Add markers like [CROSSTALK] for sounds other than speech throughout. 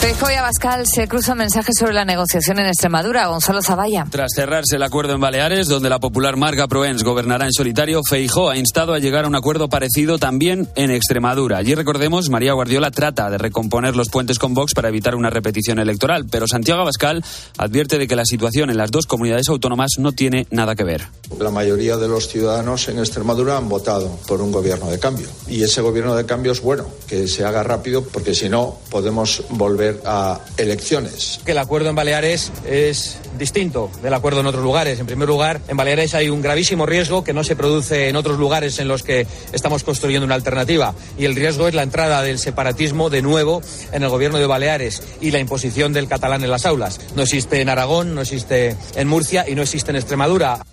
Feijóo y Abascal se cruzan mensajes sobre la negociación en Extremadura. Gonzalo Zavalla. Tras cerrarse el acuerdo en Baleares, donde la popular Marga Proens gobernará en solitario, Feijóo ha instado a llegar a un acuerdo parecido también en Extremadura. Allí, recordemos, María Guardiola trata de recomponer los puentes con Vox para evitar una repetición electoral, pero Santiago Abascal advierte de que la situación en las dos comunidades autónomas no tiene nada que ver. La mayoría de los ciudadanos en Extremadura han votado por un gobierno de cambio. Y ese gobierno de cambio es bueno, que se haga rápido, porque si no, podemos volver a elecciones. Que el acuerdo en Baleares es distinto del acuerdo en otros lugares. En primer lugar, en Baleares hay un gravísimo riesgo que no se produce en otros lugares en los que estamos construyendo una alternativa. Y el riesgo es la entrada del separatismo de nuevo en el gobierno de Baleares y la imposición del catalán en las aulas. No existe en Aragón, no existe en Murcia y no existe en Extremadura.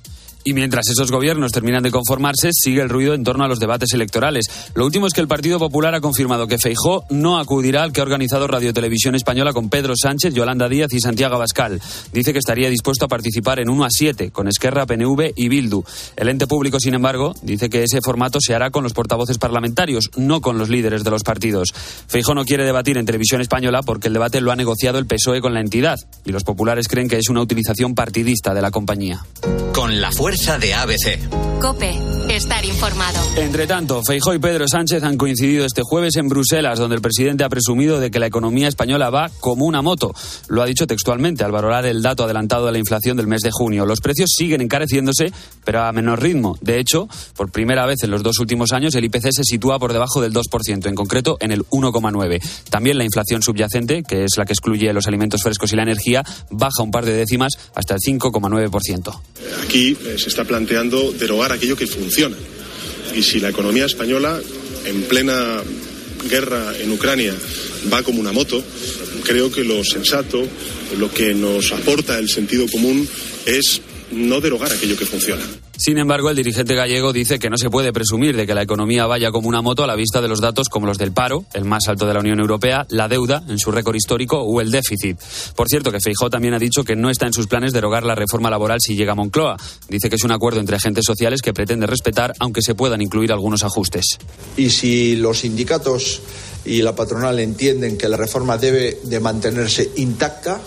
Y mientras esos gobiernos terminan de conformarse, sigue el ruido en torno a los debates electorales. Lo último es que el Partido Popular ha confirmado que Feijó no acudirá al que ha organizado Radio Televisión Española con Pedro Sánchez, Yolanda Díaz y Santiago Abascal. Dice que estaría dispuesto a participar en 1 a 7 con Esquerra, PNV y Bildu. El ente público, sin embargo, dice que ese formato se hará con los portavoces parlamentarios, no con los líderes de los partidos. Feijó no quiere debatir en Televisión Española porque el debate lo ha negociado el PSOE con la entidad y los populares creen que es una utilización partidista de la compañía. Con la fuerza de ABC. Cope, estar informado. Entre tanto, Feijó y Pedro Sánchez han coincidido este jueves en Bruselas, donde el presidente ha presumido de que la economía española va como una moto. Lo ha dicho textualmente al valorar el dato adelantado de la inflación del mes de junio. Los precios siguen encareciéndose, pero a menor ritmo. De hecho, por primera vez en los dos últimos años, el IPC se sitúa por debajo del 2%, en concreto en el 1,9%. También la inflación subyacente, que es la que excluye los alimentos frescos y la energía, baja un par de décimas hasta el 5,9%. Aquí eh, se está planteando derogar aquello que funciona. Y si la economía española, en plena guerra en Ucrania, va como una moto, creo que lo sensato, lo que nos aporta el sentido común es no derogar aquello que funciona. Sin embargo, el dirigente gallego dice que no se puede presumir de que la economía vaya como una moto a la vista de los datos como los del paro, el más alto de la Unión Europea, la deuda en su récord histórico o el déficit. Por cierto, que Feijó también ha dicho que no está en sus planes derogar la reforma laboral si llega a Moncloa. Dice que es un acuerdo entre agentes sociales que pretende respetar, aunque se puedan incluir algunos ajustes. Y si los sindicatos y la patronal entienden que la reforma debe de mantenerse intacta,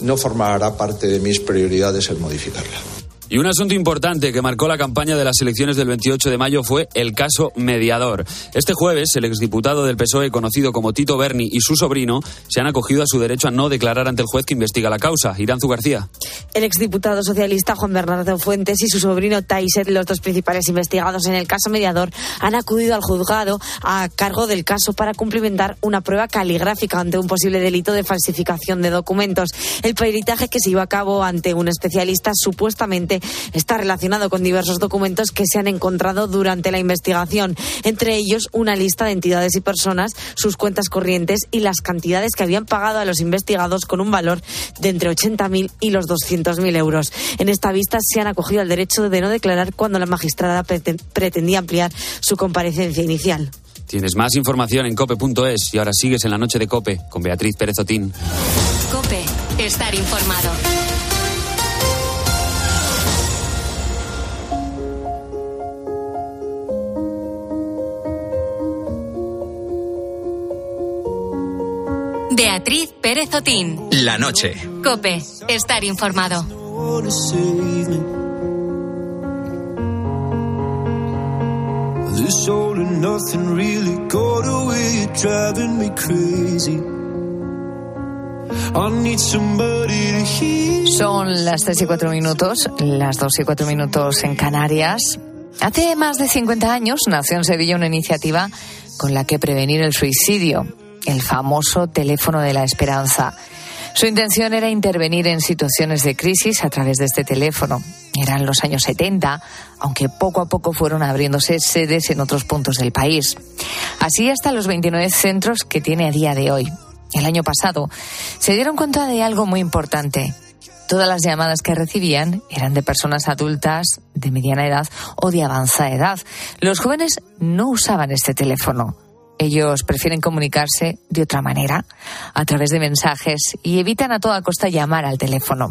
no formará parte de mis prioridades el modificarla. Y un asunto importante que marcó la campaña de las elecciones del 28 de mayo fue el caso mediador. Este jueves, el exdiputado del PSOE, conocido como Tito Berni, y su sobrino se han acogido a su derecho a no declarar ante el juez que investiga la causa. Iranzu García. El exdiputado socialista Juan Bernardo Fuentes y su sobrino Taiset, los dos principales investigados en el caso mediador, han acudido al juzgado a cargo del caso para cumplimentar una prueba caligráfica ante un posible delito de falsificación de documentos. El peritaje que se llevó a cabo ante un especialista supuestamente está relacionado con diversos documentos que se han encontrado durante la investigación, entre ellos una lista de entidades y personas, sus cuentas corrientes y las cantidades que habían pagado a los investigados con un valor de entre 80.000 y los 200.000 euros. En esta vista se han acogido al derecho de no declarar cuando la magistrada pretendía ampliar su comparecencia inicial. Tienes más información en cope.es y ahora sigues en la noche de Cope con Beatriz Pérez Otín. Cope, estar informado. Beatriz Pérez Otín. La noche. Cope, estar informado. This all and nothing really got away, driving me crazy. Son las 3 y 4 minutos, las 2 y 4 minutos en Canarias. Hace más de 50 años nació en Sevilla una iniciativa con la que prevenir el suicidio, el famoso teléfono de la esperanza. Su intención era intervenir en situaciones de crisis a través de este teléfono. Eran los años 70, aunque poco a poco fueron abriéndose sedes en otros puntos del país. Así hasta los 29 centros que tiene a día de hoy. El año pasado se dieron cuenta de algo muy importante. Todas las llamadas que recibían eran de personas adultas, de mediana edad o de avanzada edad. Los jóvenes no usaban este teléfono. Ellos prefieren comunicarse de otra manera, a través de mensajes, y evitan a toda costa llamar al teléfono.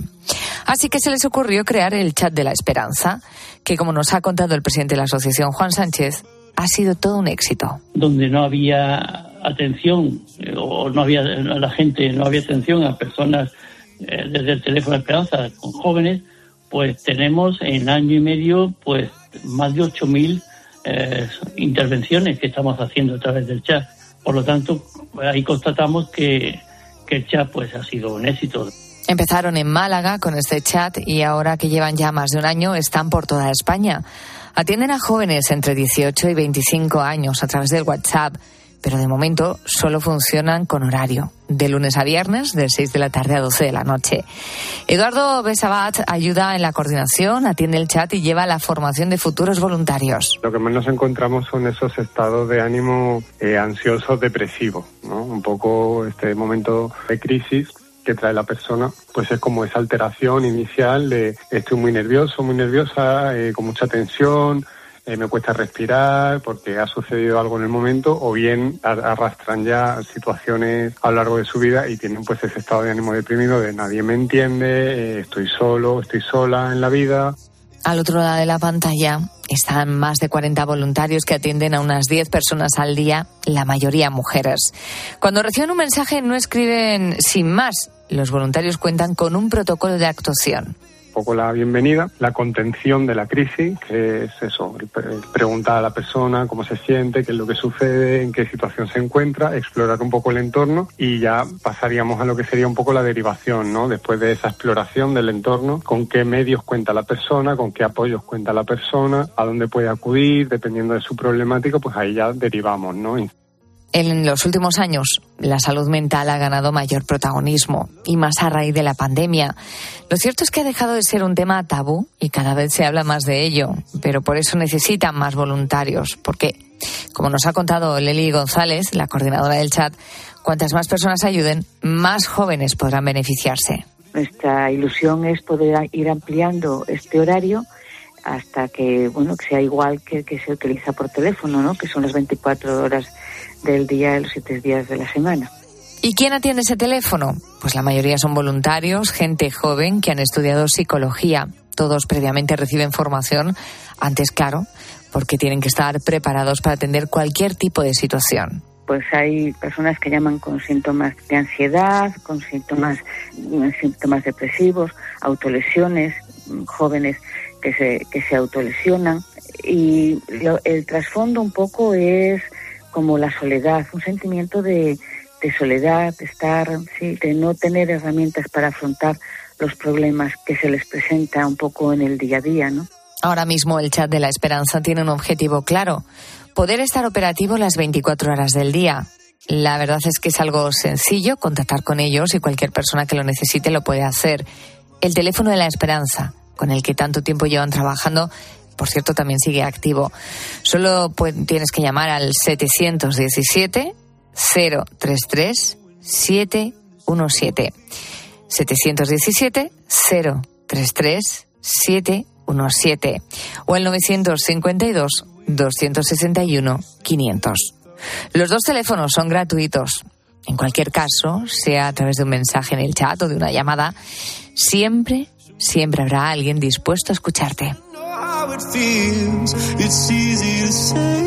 Así que se les ocurrió crear el chat de la esperanza, que como nos ha contado el presidente de la asociación, Juan Sánchez, ha sido todo un éxito. Donde no había atención eh, o no había la gente no había atención a personas eh, desde el teléfono de Esperanza con jóvenes, pues tenemos en año y medio pues más de 8.000 eh, intervenciones que estamos haciendo a través del chat. Por lo tanto, ahí constatamos que, que el chat pues ha sido un éxito. Empezaron en Málaga con este chat y ahora que llevan ya más de un año están por toda España. Atienden a jóvenes entre 18 y 25 años a través del WhatsApp pero de momento solo funcionan con horario, de lunes a viernes, de 6 de la tarde a 12 de la noche. Eduardo Besabat ayuda en la coordinación, atiende el chat y lleva la formación de futuros voluntarios. Lo que más nos encontramos son esos estados de ánimo eh, ansiosos, depresivos, ¿no? Un poco este momento de crisis que trae la persona, pues es como esa alteración inicial de estoy muy nervioso, muy nerviosa, eh, con mucha tensión, eh, me cuesta respirar porque ha sucedido algo en el momento o bien arrastran ya situaciones a lo largo de su vida y tienen pues ese estado de ánimo deprimido de nadie me entiende, eh, estoy solo, estoy sola en la vida. Al otro lado de la pantalla están más de 40 voluntarios que atienden a unas 10 personas al día, la mayoría mujeres. Cuando reciben un mensaje no escriben sin más. Los voluntarios cuentan con un protocolo de actuación poco la bienvenida, la contención de la crisis, que es eso, preguntar a la persona cómo se siente, qué es lo que sucede, en qué situación se encuentra, explorar un poco el entorno y ya pasaríamos a lo que sería un poco la derivación, ¿no? Después de esa exploración del entorno, con qué medios cuenta la persona, con qué apoyos cuenta la persona, a dónde puede acudir, dependiendo de su problemática, pues ahí ya derivamos, ¿no? En los últimos años, la salud mental ha ganado mayor protagonismo y más a raíz de la pandemia. Lo cierto es que ha dejado de ser un tema tabú y cada vez se habla más de ello, pero por eso necesitan más voluntarios, porque, como nos ha contado Leli González, la coordinadora del chat, cuantas más personas ayuden, más jóvenes podrán beneficiarse. Nuestra ilusión es poder ir ampliando este horario hasta que bueno que sea igual que que se utiliza por teléfono, ¿no? Que son las 24 horas del día de los siete días de la semana. ¿Y quién atiende ese teléfono? Pues la mayoría son voluntarios, gente joven que han estudiado psicología. Todos previamente reciben formación, antes claro, porque tienen que estar preparados para atender cualquier tipo de situación. Pues hay personas que llaman con síntomas de ansiedad, con síntomas, síntomas depresivos, autolesiones, jóvenes que se, que se autolesionan. Y el trasfondo un poco es como la soledad, un sentimiento de, soledad, de estar, sí, de no tener herramientas para afrontar los problemas que se les presenta un poco en el día a día, ¿no? Ahora mismo el chat de la esperanza tiene un objetivo claro, poder estar operativo las 24 horas del día. La verdad es que es algo sencillo contactar con ellos y cualquier persona que lo necesite lo puede hacer. El teléfono de la esperanza, con el que tanto tiempo llevan trabajando, por cierto, también sigue activo. Solo tienes que llamar al 717 033 717. 717 033 717 o el 952 261 500. Los dos teléfonos son gratuitos. En cualquier caso, sea a través de un mensaje en el chat o de una llamada, siempre, siempre habrá alguien dispuesto a escucharte. How it feels. It's easy to say,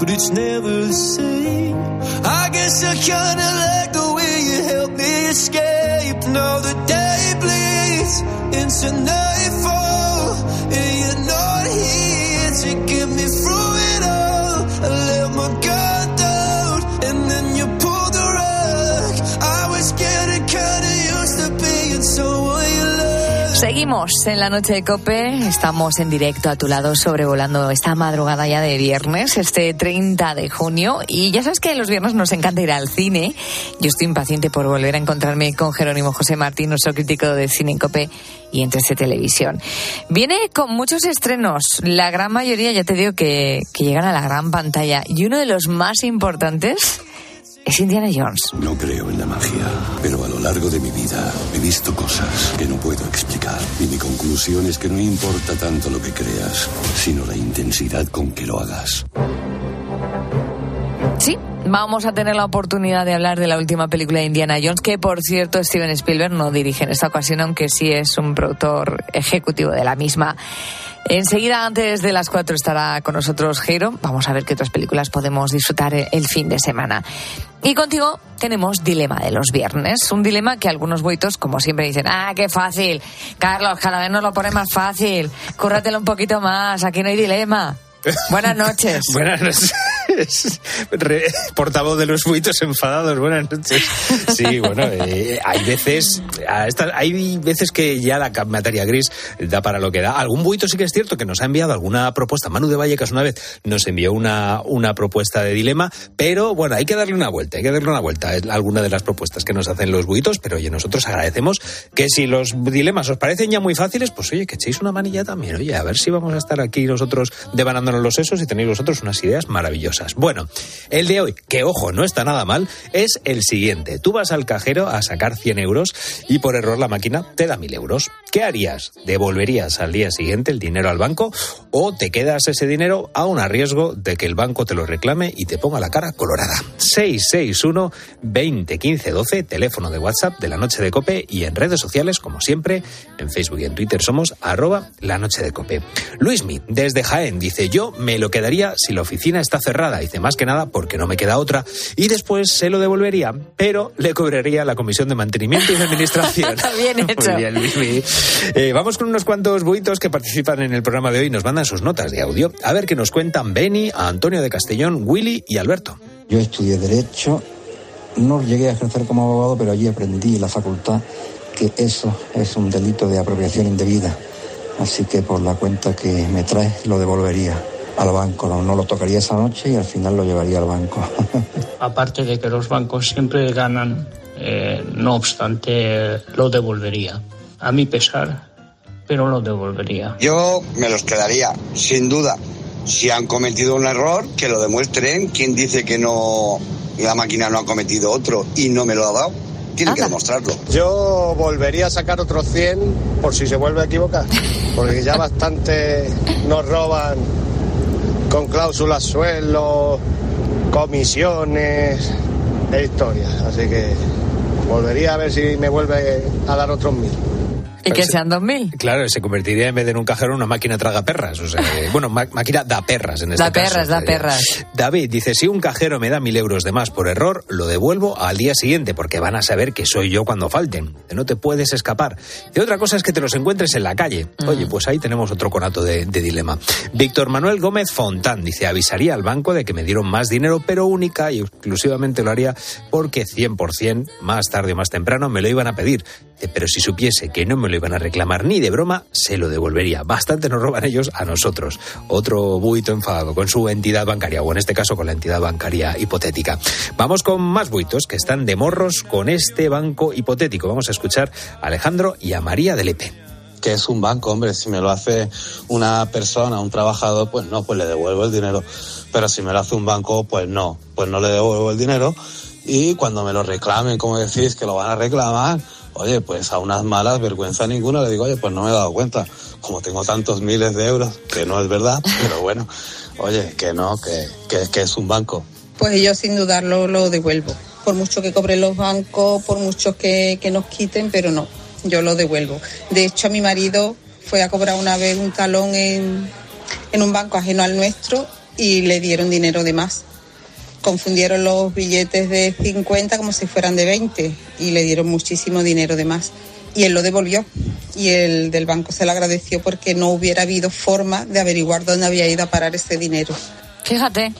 but it's never the same. I guess I kinda like the way you help me escape. Now the day bleeds into nightfall, and you're not here to get me through it Seguimos en la noche de Cope, estamos en directo a tu lado sobrevolando esta madrugada ya de viernes, este 30 de junio, y ya sabes que los viernes nos encanta ir al cine. Yo estoy impaciente por volver a encontrarme con Jerónimo José Martín, nuestro crítico de cine en Cope y en 13 Televisión. Viene con muchos estrenos, la gran mayoría ya te digo que, que llegan a la gran pantalla, y uno de los más importantes es Indiana Jones. No creo en la magia, pero a lo largo de mi vida he visto cosas que no puedo explicar. Y mi conclusión es que no importa tanto lo que creas, sino la intensidad con que lo hagas. Sí, vamos a tener la oportunidad de hablar de la última película de Indiana Jones, que por cierto Steven Spielberg no dirige en esta ocasión, aunque sí es un productor ejecutivo de la misma. Enseguida, antes de las cuatro, estará con nosotros Jairo. Vamos a ver qué otras películas podemos disfrutar el fin de semana. Y contigo tenemos Dilema de los Viernes. Un dilema que algunos buitos, como siempre, dicen: ¡Ah, qué fácil! Carlos, cada vez nos lo pone más fácil. Cúrratelo un poquito más. Aquí no hay dilema. [LAUGHS] Buenas noches. Buenas noches. [LAUGHS] portavoz de los buitos enfadados. Buenas noches. Sí, bueno, eh, hay veces, hay veces que ya la materia gris da para lo que da. Algún buito sí que es cierto que nos ha enviado alguna propuesta. Manu de Vallecas una vez nos envió una, una propuesta de dilema, pero bueno, hay que darle una vuelta, hay que darle una vuelta a alguna de las propuestas que nos hacen los buitos, pero oye, nosotros agradecemos que si los dilemas os parecen ya muy fáciles, pues oye, que echéis una manilla también. Oye, a ver si vamos a estar aquí nosotros devanándonos los sesos y tenéis vosotros unas ideas maravillosas. Bueno, el de hoy, que ojo, no está nada mal, es el siguiente. Tú vas al cajero a sacar 100 euros y por error la máquina te da 1000 euros. ¿Qué harías? ¿Devolverías al día siguiente el dinero al banco o te quedas ese dinero a un riesgo de que el banco te lo reclame y te ponga la cara colorada? 661 20 15 12, teléfono de WhatsApp de la noche de Cope y en redes sociales, como siempre, en Facebook y en Twitter somos arroba la noche de Cope. Luismi, desde Jaén, dice yo me lo quedaría si la oficina está cerrada. Dice más que nada porque no me queda otra. Y después se lo devolvería, pero le cobraría la comisión de mantenimiento y de administración. [LAUGHS] bien hecho. Muy bien, Luismi. Eh, vamos con unos cuantos buitos que participan en el programa de hoy y nos mandan sus notas de audio. A ver qué nos cuentan Beni, Antonio de Castellón, Willy y Alberto. Yo estudié Derecho, no llegué a ejercer como abogado, pero allí aprendí en la facultad que eso es un delito de apropiación indebida. Así que por la cuenta que me trae lo devolvería al banco. No, lo tocaría esa noche y al final lo llevaría al banco. [LAUGHS] Aparte de que los bancos siempre ganan, eh, no obstante, lo devolvería. A mi pesar, pero lo devolvería. Yo me los quedaría, sin duda. Si han cometido un error, que lo demuestren. ¿Quién dice que no la máquina no ha cometido otro y no me lo ha dado? Tiene que demostrarlo. Yo volvería a sacar otros 100 por si se vuelve a equivocar. Porque ya bastante nos roban con cláusulas suelo, comisiones e historias. Así que volvería a ver si me vuelve a dar otros mil. Y que sean 2.000. Claro, se convertiría en vez de en un cajero en una máquina traga perras. O sea, [LAUGHS] bueno, máquina da perras en este da caso. Perras, da perras, David dice, si un cajero me da mil euros de más por error, lo devuelvo al día siguiente porque van a saber que soy yo cuando falten. No te puedes escapar. Y otra cosa es que te los encuentres en la calle. Mm. Oye, pues ahí tenemos otro conato de, de dilema. Víctor Manuel Gómez Fontán dice, avisaría al banco de que me dieron más dinero, pero única y exclusivamente lo haría porque 100% más tarde o más temprano me lo iban a pedir. Pero si supiese que no me lo iban a reclamar ni de broma, se lo devolvería. Bastante nos roban ellos a nosotros. Otro buito enfadado con su entidad bancaria, o en este caso con la entidad bancaria hipotética. Vamos con más buitos que están de morros con este banco hipotético. Vamos a escuchar a Alejandro y a María de Lepe que es un banco, hombre, si me lo hace una persona, un trabajador, pues no, pues le devuelvo el dinero. Pero si me lo hace un banco, pues no, pues no le devuelvo el dinero. Y cuando me lo reclamen, como decís, que lo van a reclamar, oye, pues a unas malas, vergüenza ninguna, le digo, oye, pues no me he dado cuenta. Como tengo tantos miles de euros, que no es verdad, [LAUGHS] pero bueno, oye, que no, que, que, es un banco. Pues yo sin dudarlo lo devuelvo. Por mucho que cobren los bancos, por mucho que, que nos quiten, pero no, yo lo devuelvo. De hecho, mi marido fue a cobrar una vez un talón en, en un banco ajeno al nuestro y le dieron dinero de más. Confundieron los billetes de 50 como si fueran de 20 y le dieron muchísimo dinero de más. Y él lo devolvió y el del banco se lo agradeció porque no hubiera habido forma de averiguar dónde había ido a parar ese dinero. Fíjate.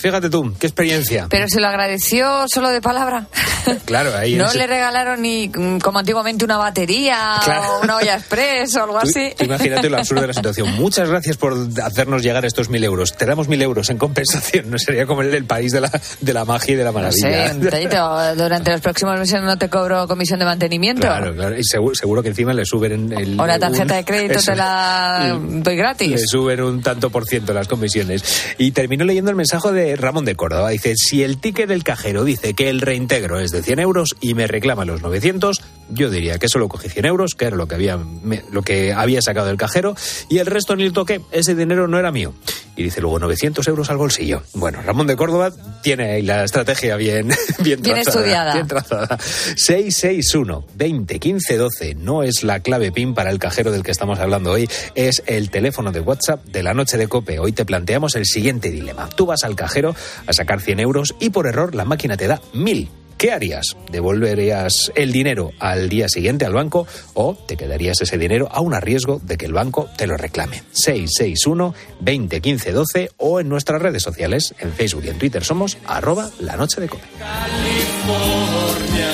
Fíjate tú, qué experiencia. Pero se lo agradeció solo de palabra. [LAUGHS] Claro, ahí No ese- le regalaron ni mm, como antiguamente una batería Claro. o una olla express o algo Tú- así. tú imagínate lo absurdo de la situación. Muchas gracias por hacernos llegar estos mil euros. Te damos mil euros en compensación. No sería como el del país de la, de la magia y de la No sé, maravilla. un detallito. Durante los próximos meses no te cobro comisión de mantenimiento. Claro, claro. Y seguro, seguro que encima le suben el. O la tarjeta un- de crédito eso. te la [LAUGHS] doy gratis. Le suben un tanto por ciento las comisiones. Y termino leyendo el mensaje de Ramón de Córdoba. Dice, si el ticket del cajero dice que el reintegro es de 100 euros y me reclama los 900, yo diría que solo cogí 100 euros, que era lo que había, me- lo que había sacado del cajero, y el resto ni lo toqué. Ese dinero no era mío. y dice luego 900 euros al bolsillo. Bueno, Ramón de Córdoba tiene ahí la estrategia bien, [LAUGHS] bien, Bien trazada, estudiada. bien trazada. 661 20 15 12 no es la clave PIN para el cajero del que estamos hablando hoy, es el teléfono de WhatsApp de la noche de Cope. Hoy te planteamos el siguiente dilema. Tú vas al cajero a sacar 100 euros y por error la máquina te da 1000. ¿Qué harías? ¿Devolverías el dinero al día siguiente al banco o te quedarías ese dinero aún a riesgo de que el banco te lo reclame? 661 20 15 12 o en nuestras redes sociales, en Facebook y en Twitter somos arroba la noche de Cope. California.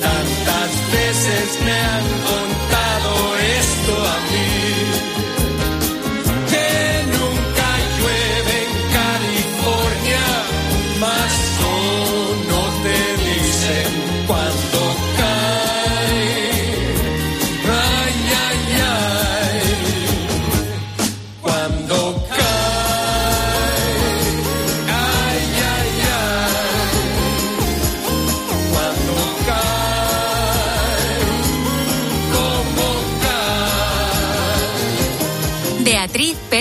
Tantas veces me han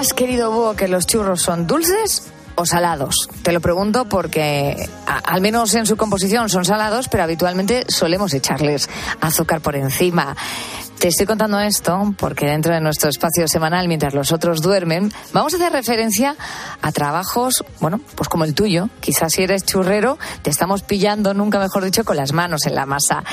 ¿Tú dirías, querido Búho, que los churros son dulces o salados? Te lo pregunto porque, al menos en su composición, son salados, pero habitualmente solemos echarles azúcar por encima. Te estoy contando esto porque dentro de nuestro espacio semanal, mientras los otros duermen, vamos a hacer referencia a trabajos, bueno, pues como el tuyo. Quizás si eres churrero, te estamos pillando, nunca mejor dicho, con las manos en la masa.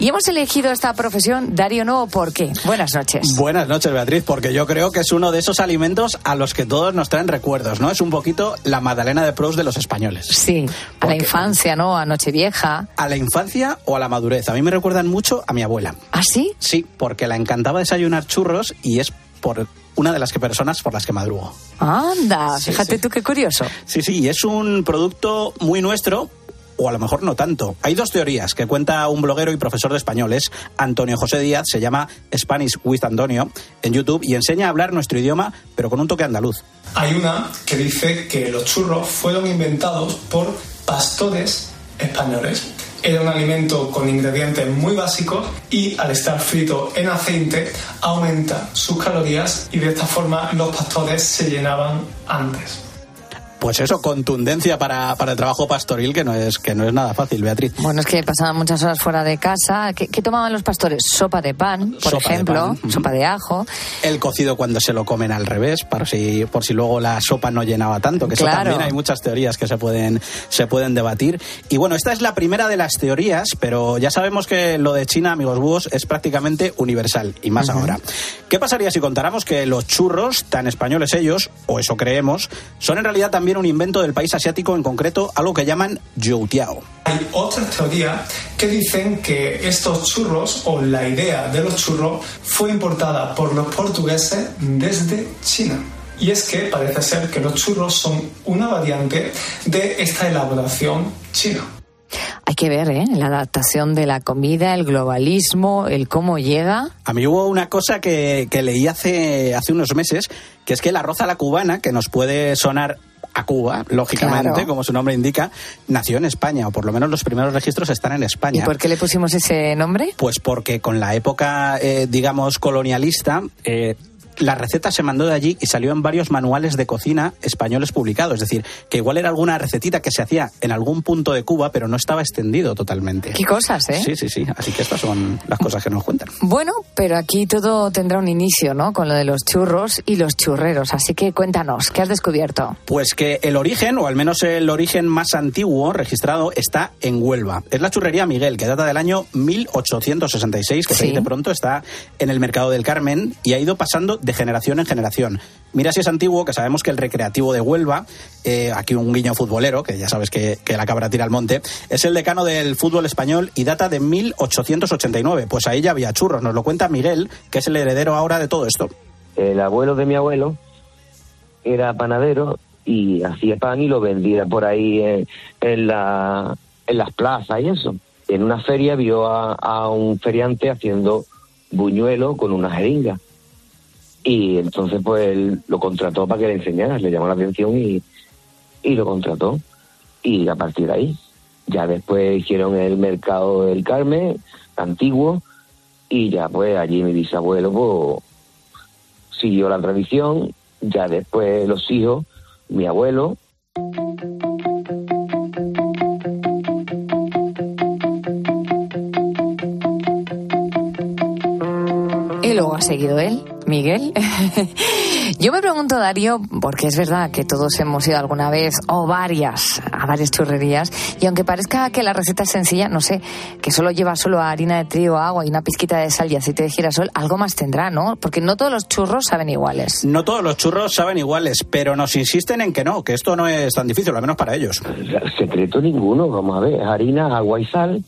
Y hemos elegido esta profesión, Darío No, ¿por qué? Buenas noches. Buenas noches, Beatriz, porque yo creo que es uno de esos alimentos a los que todos nos traen recuerdos, ¿no? Es un poquito la Madalena de Proust de los españoles. Sí, a la infancia, ¿no? A Nochevieja. ¿A la infancia o a la madurez? A mí me recuerdan mucho a mi abuela. ¿Ah, sí? Sí, porque la encantaba desayunar churros y es por una de las que personas por las que madrugo. Anda, Sí, fíjate sí. tú qué curioso. Sí, sí, y es un producto muy nuestro. O a lo mejor no tanto. Hay dos teorías que cuenta un bloguero y profesor de español, es Antonio José Díaz, se llama Spanish with Antonio en YouTube y enseña a hablar nuestro idioma, pero con un toque andaluz. Hay una que dice que los churros fueron inventados por pastores españoles. Era un alimento con ingredientes muy básicos y al estar frito en aceite aumenta sus calorías y de esta forma los pastores se llenaban antes. Pues eso, contundencia para, para el trabajo pastoril, que no es, que no es nada fácil, Beatriz. Bueno, es que pasaban muchas horas fuera de casa. ¿Qué, qué tomaban los pastores? Sopa de pan, por Sopa de ejemplo, pan, sopa de ajo. El cocido cuando se lo comen al revés, para si, por si luego la sopa no llenaba tanto, que eso Claro. también hay muchas teorías que se pueden, se pueden debatir. Y bueno, esta es la primera de las teorías, pero ya sabemos que lo de China, amigos búhos, es prácticamente universal, y más ahora. ¿Qué pasaría si contáramos que los churros, tan españoles ellos, o eso creemos, son en realidad también un invento del país asiático, en concreto algo que llaman youtiao? Hay otras teorías que dicen que estos churros o la idea de los churros fue importada por los portugueses desde China. Y es que parece ser que los churros son una variante de esta elaboración china. Hay que ver, ¿eh? La adaptación de la comida, el globalismo, el cómo llega. A mí hubo una cosa que, que leí hace, hace unos meses, que es que el arroz a la cubana, que nos puede sonar a Cuba, lógicamente, Claro. como su nombre indica, nació en España, o por lo menos los primeros registros están en ¿Y España. por qué le pusimos ese nombre? Pues porque con la época, eh, digamos, colonialista, eh, la receta se mandó de allí y salió en varios manuales de cocina españoles publicados. Es decir, que igual era alguna recetita que se hacía en algún punto de Cuba, pero no estaba extendido totalmente. Qué cosas, ¿eh? Sí, sí, sí. Así que estas son las cosas que nos cuentan. Bueno, pero aquí todo tendrá un inicio, ¿no? Con lo de los churros y los churreros. Así que cuéntanos, ¿qué has descubierto? Pues que el origen, o al menos el origen más antiguo registrado, está en Huelva. Es la churrería Miguel, que data del año 1866, que se Sí. dice pronto, está en el mercado del Carmen y ha ido pasando de generación en generación. Mira si es antiguo, que sabemos que el Recreativo de Huelva, eh, aquí un guiño futbolero, que ya sabes que, la cabra tira al monte, es el decano del fútbol español y data de 1889. Pues ahí ya había churros. Nos lo cuenta Miguel, que es el heredero ahora de todo esto. El abuelo de mi abuelo era panadero y hacía pan y lo vendía por ahí en, la, en las plazas y eso. En una feria vio a un feriante haciendo buñuelo con una jeringa. Y entonces pues él lo contrató para que le enseñara, le llamó la atención y, y lo contrató. Y a partir de ahí, ya después hicieron el mercado del Carmen, antiguo, y ya pues allí mi bisabuelo pues siguió la tradición, ya después los hijos, mi abuelo, Y luego ha seguido él, Miguel. [LAUGHS] Yo me pregunto, Darío, porque es verdad que todos hemos ido alguna vez o varias a varias churrerías, y aunque parezca que la receta es sencilla, no sé, que solo lleva solo harina de trigo, agua y una pizquita de sal y aceite de girasol, algo más tendrá, ¿no? Porque no todos los churros saben iguales. No todos los churros saben iguales, pero nos insisten en que no, que esto no es tan difícil, al menos para ellos. secreto ninguno, vamos a ver, harina, agua y sal,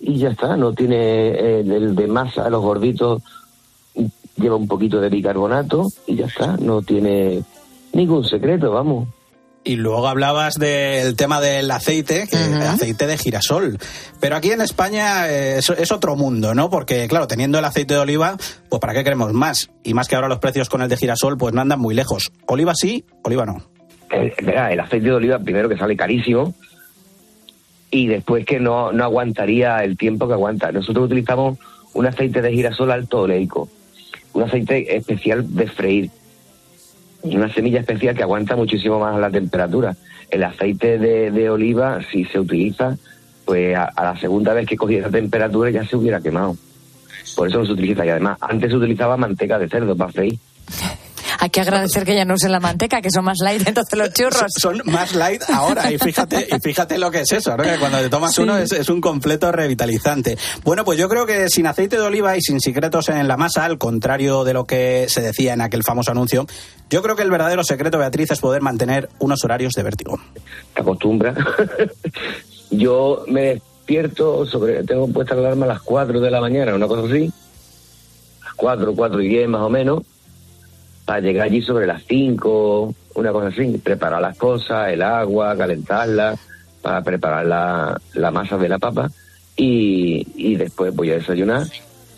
y ya está, no tiene eh, el de masa, los gorditos lleva un poquito de bicarbonato y ya está, no tiene ningún secreto, vamos. Y luego hablabas del tema del aceite, que el aceite de girasol. Pero aquí en España eh, es, es otro mundo, ¿no? Porque, claro, teniendo el aceite de oliva, pues ¿para qué queremos más? Y más que ahora los precios con el de girasol, pues no andan muy lejos. Oliva sí, oliva no. El, verá, el aceite de oliva primero que sale carísimo y después que no, no aguantaría el tiempo que aguanta. Nosotros utilizamos un aceite de girasol alto oleico, un aceite especial de freír una semilla especial que aguanta muchísimo más la temperatura. El aceite de, de oliva, si se utiliza, pues a, a la segunda vez que cogía esa temperatura ya se hubiera quemado. Por eso no se utiliza. Y además, antes se utilizaba manteca de cerdo para freír. Hay que agradecer que ya no usen la manteca, que son más light, [LAUGHS] entonces los churros. Son más light ahora y fíjate, y fíjate lo que es eso, ¿no? que cuando te tomas Sí. uno es, es un completo revitalizante. Bueno, pues yo creo que sin aceite de oliva y sin secretos en la masa, al contrario de lo que se decía en aquel famoso anuncio, yo creo que el verdadero secreto, Beatriz, es poder mantener unos horarios de vértigo. te acostumbras. [LAUGHS] Yo me despierto, sobre tengo puesta la alarma a las 4 de la mañana, una cosa así, las 4, 4 y 10 más o menos, para llegar allí sobre las 5, una cosa así, preparar las cosas, el agua, calentarla, para preparar la, la masa de la papa y, y después voy a desayunar,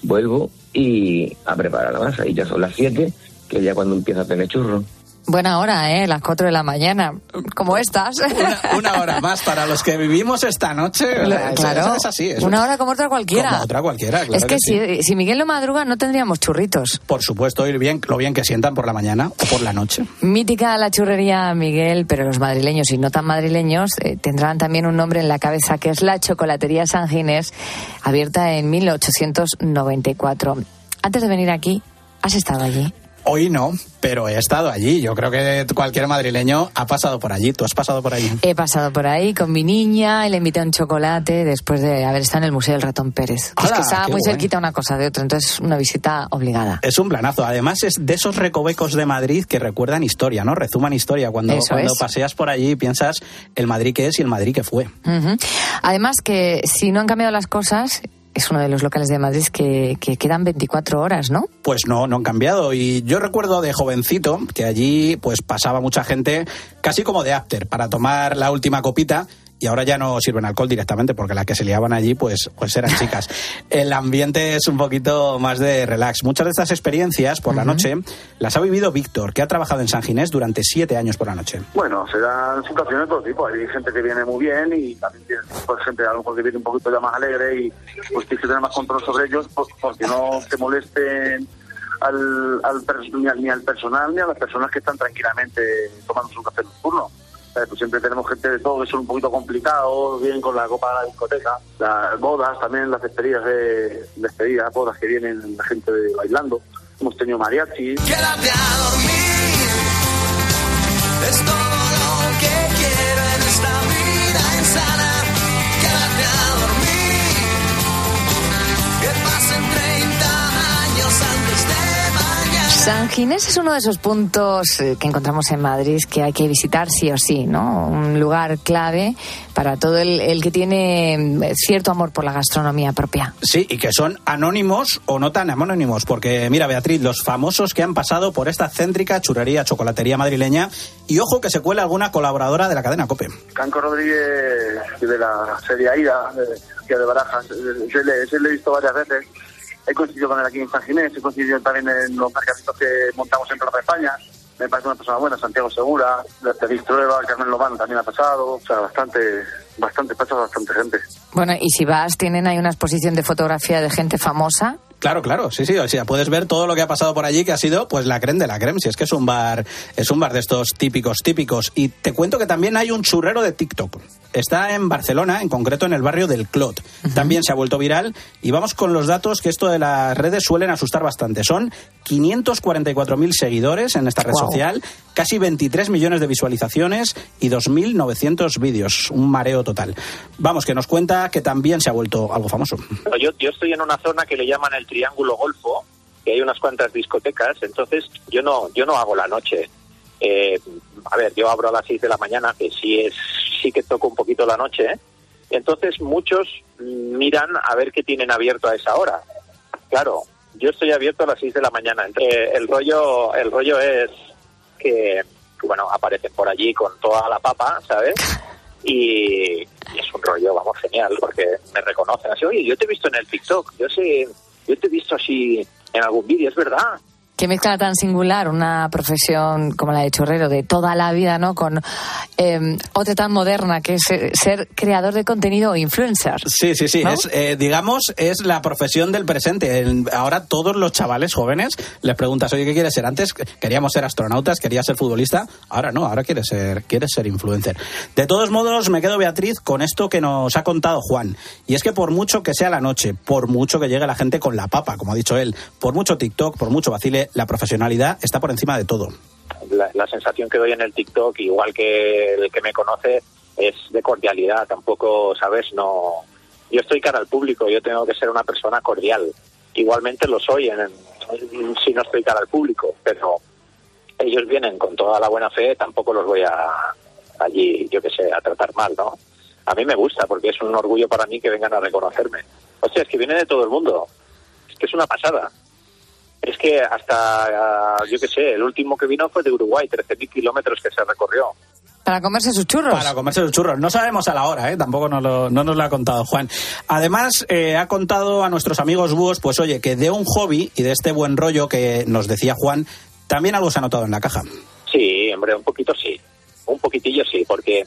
vuelvo y a preparar la masa y ya son las 7, que ya cuando empieza a tener churro. Buena hora, ¿eh? Las 4 de la mañana. Como estas. Una, una hora más para los que vivimos esta noche. Claro. Es, así. es- Una hora como otra cualquiera. Como otra cualquiera, claro es que, si, si Miguel no madruga, no tendríamos churritos. Por supuesto, y bien, lo bien que sientan por la mañana o por la noche. Mítica la churrería Miguel, pero los madrileños y no tan madrileños eh, tendrán también un nombre en la cabeza, que es la Chocolatería San Ginés, abierta en 1894. Antes de venir aquí, ¿has estado allí? Hoy no, pero he estado allí. Yo creo que cualquier madrileño ha pasado por allí. ¿Tú has pasado por allí? He pasado por ahí con mi niña y le invité a un chocolate después de haber estado en el Museo del Ratón Pérez. Es ¡Hala, que estaba muy cerquita una cosa de otra, entonces una visita obligada. Es un planazo. Además, es de esos recovecos de Madrid que recuerdan historia, ¿no? Rezuman historia. Cuando, Eso cuando es. paseas por allí piensas el Madrid que es y el Madrid que fue. Además que si no han cambiado las cosas, es uno de los locales de Madrid que, que quedan 24 horas, ¿no? Pues no, no han cambiado. Y yo recuerdo de jovencito que allí pues pasaba mucha gente casi como de after para tomar la última copita. Y ahora ya no sirven alcohol directamente porque las que se liaban allí pues, pues eran [LAUGHS] chicas. El ambiente es un poquito más de relax. Muchas de estas experiencias por la noche las ha vivido Víctor, que ha trabajado en San Ginés durante siete años por la noche. Bueno, se dan situaciones de todo tipo. Hay gente que viene muy bien y también tiene pues, gente a lo mejor que viene un poquito ya más alegre y pues tienes que tener más control sobre ellos pues, porque no te molesten al, al ni, al, ni al personal ni a las personas que están tranquilamente tomando su café nocturno. Pues siempre tenemos gente de todo que son un poquito complicados, vienen con la copa de la discoteca, las bodas también, las despedidas de despedidas, bodas que vienen la gente de bailando. Hemos tenido mariachi. Quédate a dormir. Es todo lo que quiero en esta vida insana. San Ginés es uno de esos puntos eh, que encontramos en Madrid que hay que visitar sí o sí, ¿no? Un lugar clave para todo el, el que tiene mm, cierto amor por la gastronomía propia. Sí, y que son anónimos o no tan anónimos, porque mira, Beatriz, los famosos que han pasado por esta céntrica churrería, chocolatería madrileña, y ojo que se cuela alguna colaboradora de la cadena COPE. Canco Rodríguez de la serie Aida, de, aquí de Barajas, eh, se le, se le he visto varias veces. He coincidido con él aquí en San Ginés, he coincidido también en los mercaditos que montamos en Plaza España. Me parece una persona buena, Santiago Segura, Beatriz Trueba, Carmen Lobán también ha pasado. O sea, bastante, bastante, pasa bastante gente. Bueno, y si vas, tienen ahí una exposición de fotografía de gente famosa. Claro, claro, sí, sí, o sea, puedes ver todo lo que ha pasado por allí, que ha sido pues la creme de la creme, si es que es un bar, es un bar de estos típicos, típicos. Y te cuento que también hay un churrero de TikTok. Está en Barcelona, en concreto en el barrio del Clot. También se ha vuelto viral y vamos con los datos que esto de las redes suelen asustar bastante. Son 544.000 seguidores en esta red social, casi 23 millones de visualizaciones y 2.900 vídeos, un mareo total. Vamos, que nos cuenta que también se ha vuelto algo famoso. Yo, yo estoy en una zona que le llaman el Triángulo Golfo, que hay unas cuantas discotecas, entonces yo no yo no hago la noche. Eh, a ver, yo abro a las 6 de la mañana, que sí es sí que toco un poquito la noche, ¿eh? entonces muchos miran a ver qué tienen abierto a esa hora. Claro, yo estoy abierto a las 6 de la mañana. Eh, el rollo el rollo es que bueno, aparecen por allí con toda la papa, ¿sabes? Y es un rollo, vamos, genial, porque me reconocen así, oye, yo te he visto en el TikTok, yo sé, yo te he visto así en algún vídeo, es verdad. Qué mezcla tan singular una profesión como la de chorrero de toda la vida, ¿no? Con eh, otra tan moderna que es eh, ser creador de contenido o influencer. Sí, sí, sí. ¿No? Es, eh, digamos, es la profesión del presente. El- ahora todos los chavales jóvenes les preguntas, oye, ¿qué quieres ser? Antes queríamos ser astronautas, querías ser futbolista. Ahora no, ahora quieres ser, quieres ser influencer. De todos modos, me quedo, Beatriz, con esto que nos ha contado Juan. Y es que por mucho que sea la noche, por mucho que llegue la gente con la papa, como ha dicho él, por mucho TikTok, por mucho vacile, la profesionalidad está por encima de todo. La, la sensación que doy en el TikTok, igual que el que me conoce, es de cordialidad. Tampoco, ¿sabes? No. Yo estoy cara al público, yo tengo que ser una persona cordial. Igualmente lo soy en, en- si no estoy cara al público, pero ellos vienen con toda la buena fe, tampoco los voy a allí, yo qué sé, a tratar mal, ¿no? A mí me gusta porque es un orgullo para mí que vengan a reconocerme. Hostia, es que viene de todo el mundo. Es que es una pasada. Es que hasta, ah, yo qué sé, el último que vino fue de Uruguay, 13.000 kilómetros que se recorrió. Para comerse sus churros. Para comerse los churros. No sabemos a la hora, ¿eh? tampoco nos lo, no nos lo ha contado Juan. Además, eh, ha contado a nuestros amigos búhos, pues oye, que de un hobby y de este buen rollo que nos decía Juan, también algo se ha notado en la caja. Sí, hombre, un poquito sí. Un poquitillo sí, porque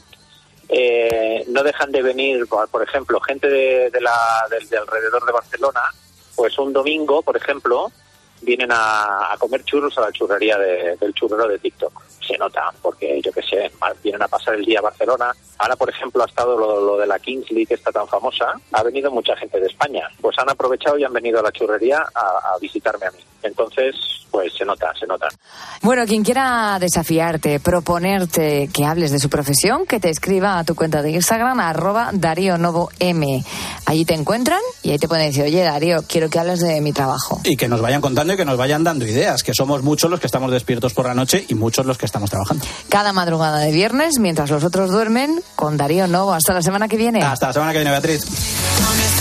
eh, no dejan de venir, por ejemplo, gente de, de la, del, de alrededor de Barcelona, pues un domingo, por ejemplo, vienen a, a comer churros a la churrería de- del churrero de TikTok. Se nota, porque yo qué sé, vienen a pasar el día a Barcelona. Ahora, por ejemplo, ha estado lo, lo de la Kingsley, que está tan famosa. Ha venido mucha gente de España. Pues han aprovechado y han venido a la churrería a, a visitarme a mí. Entonces, pues se nota, se nota. Bueno, quien quiera desafiarte, proponerte que hables de su profesión, que te escriba a tu cuenta de Instagram, arroba Darío Novo M. Allí te encuentran y ahí te pueden decir, oye Darío, quiero que hables de mi trabajo. Y que nos vayan contando y que nos vayan dando ideas, que somos muchos los que estamos despiertos por la noche y muchos los que estamos trabajando. Cada madrugada de viernes, mientras los otros duermen, con Darío Novo. Hasta la semana que viene. Hasta la semana que viene, Beatriz. Beatriz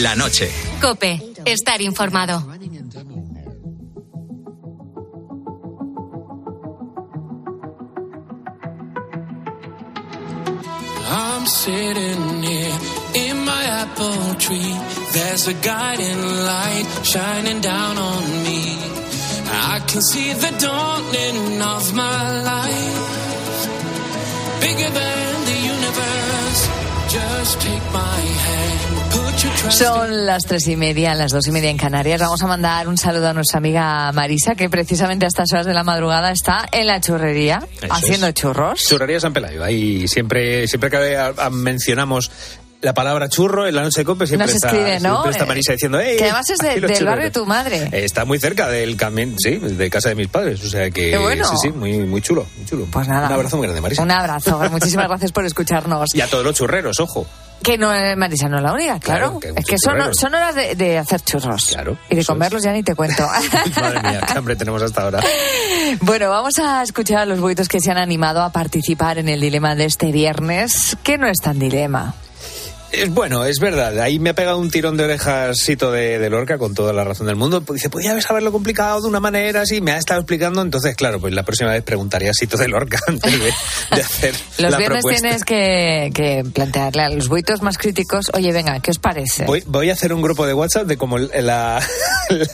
La noche. Cope. Estar informado. I'm sitting here in my apple tree. There's a guiding light shining down on me. I can see the dawning of my life. Bigger than the universe. Just take my hand, Son las tres y media, las dos y media en Canarias. Vamos a mandar un saludo a nuestra amiga Marisa, que precisamente a estas horas de la madrugada está en la churrería Eso haciendo es. churros. Churrería San Pelayo. Ahí siempre, siempre que mencionamos la palabra churro en la noche de cope siempre, Nos está, escribe, ¿no? siempre está Marisa diciendo ¡Ey! Que además es de- del barrio de churreros". tu madre. Eh, Está muy cerca del camino, sí, de casa de mis padres. O sea que Qué bueno. sí, sí, muy, muy chulo, muy chulo. Pues nada. Un abrazo muy grande, Marisa. Un abrazo. Muchísimas gracias por escucharnos. Y a todos los churreros, ojo. Que no, eh, Marisa no es la única, claro. Claro, que hay es que son, son horas de, de hacer churros. Claro. Y de es. comerlos ya ni te cuento. [LAUGHS] Madre mía, qué hambre tenemos hasta ahora. [LAUGHS] Bueno, vamos a escuchar a los buitos que se han animado a participar en el dilema de este viernes, que no es tan dilema. Es bueno, es verdad. Ahí me ha pegado un tirón de orejas Sito de, de Lorca con toda la razón del mundo. Dice, podía haberlo complicado de una manera así. Me ha estado explicando. Entonces, claro, pues la próxima vez preguntaría a Sito de Lorca [LAUGHS] antes de, de hacer [LAUGHS] Los la viernes propuesta. tienes que, que plantearle a los buitos más críticos, oye, venga, ¿qué os parece? Voy, voy a hacer un grupo de WhatsApp de como la... [LAUGHS]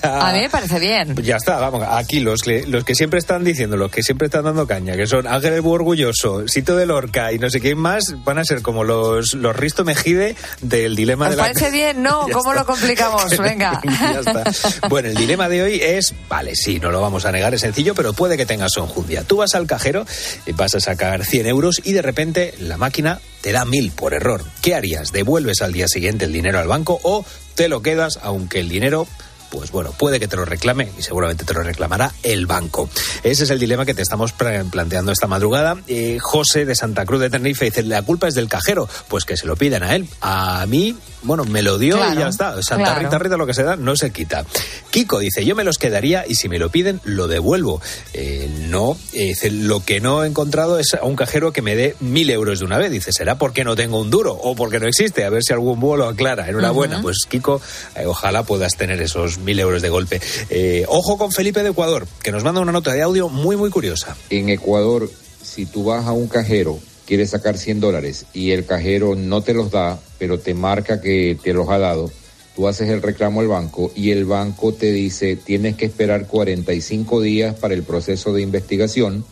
la- A mí me parece bien. Ya está, vamos, aquí los que, los que siempre están diciendo, los que siempre están dando caña, que son Ángel Orgulloso, Sito de Lorca y no sé quién más, van a ser como los, los Risto Mejide del dilema ¿Os de la... parece [LAUGHS] bien? No, [LAUGHS] ¿cómo está. lo complicamos? [LAUGHS] Venga. Ya está. Bueno, el dilema de hoy es, vale, sí, no lo vamos a negar, es sencillo, pero puede que tengas enjundia. Tú vas al cajero, eh, vas a sacar 100 euros y de repente la máquina te da 1000 por error. ¿Qué harías? ¿Devuelves al día siguiente el dinero al banco o te lo quedas aunque el dinero... Pues bueno, puede que te lo reclame y seguramente te lo reclamará el banco. Ese es el dilema que te estamos pla- planteando esta madrugada. Eh, José de Santa Cruz de Tenerife dice, la culpa es del cajero. Pues que se lo piden a él. A mí, bueno, me lo dio y ya está. Santa claro. Rita, Rita, lo que se da, no se quita. Kiko dice, yo me los quedaría y si me lo piden, lo devuelvo. Eh, no, eh, dice, lo que no he encontrado es a un cajero que me dé mil euros de una vez. Dice, será porque no tengo un duro o porque no existe. A ver si algún búho lo aclara. Enhorabuena. Pues Kiko, eh, ojalá puedas tener esos mil euros de golpe. Eh, ojo con Felipe de Ecuador, que nos manda una nota de audio muy, muy curiosa. En Ecuador, si tú vas a un cajero, quieres sacar 100 dólares y el cajero no te los da, pero te marca que te los ha dado, tú haces el reclamo al banco y el banco te dice tienes que esperar 45 días para el proceso de investigación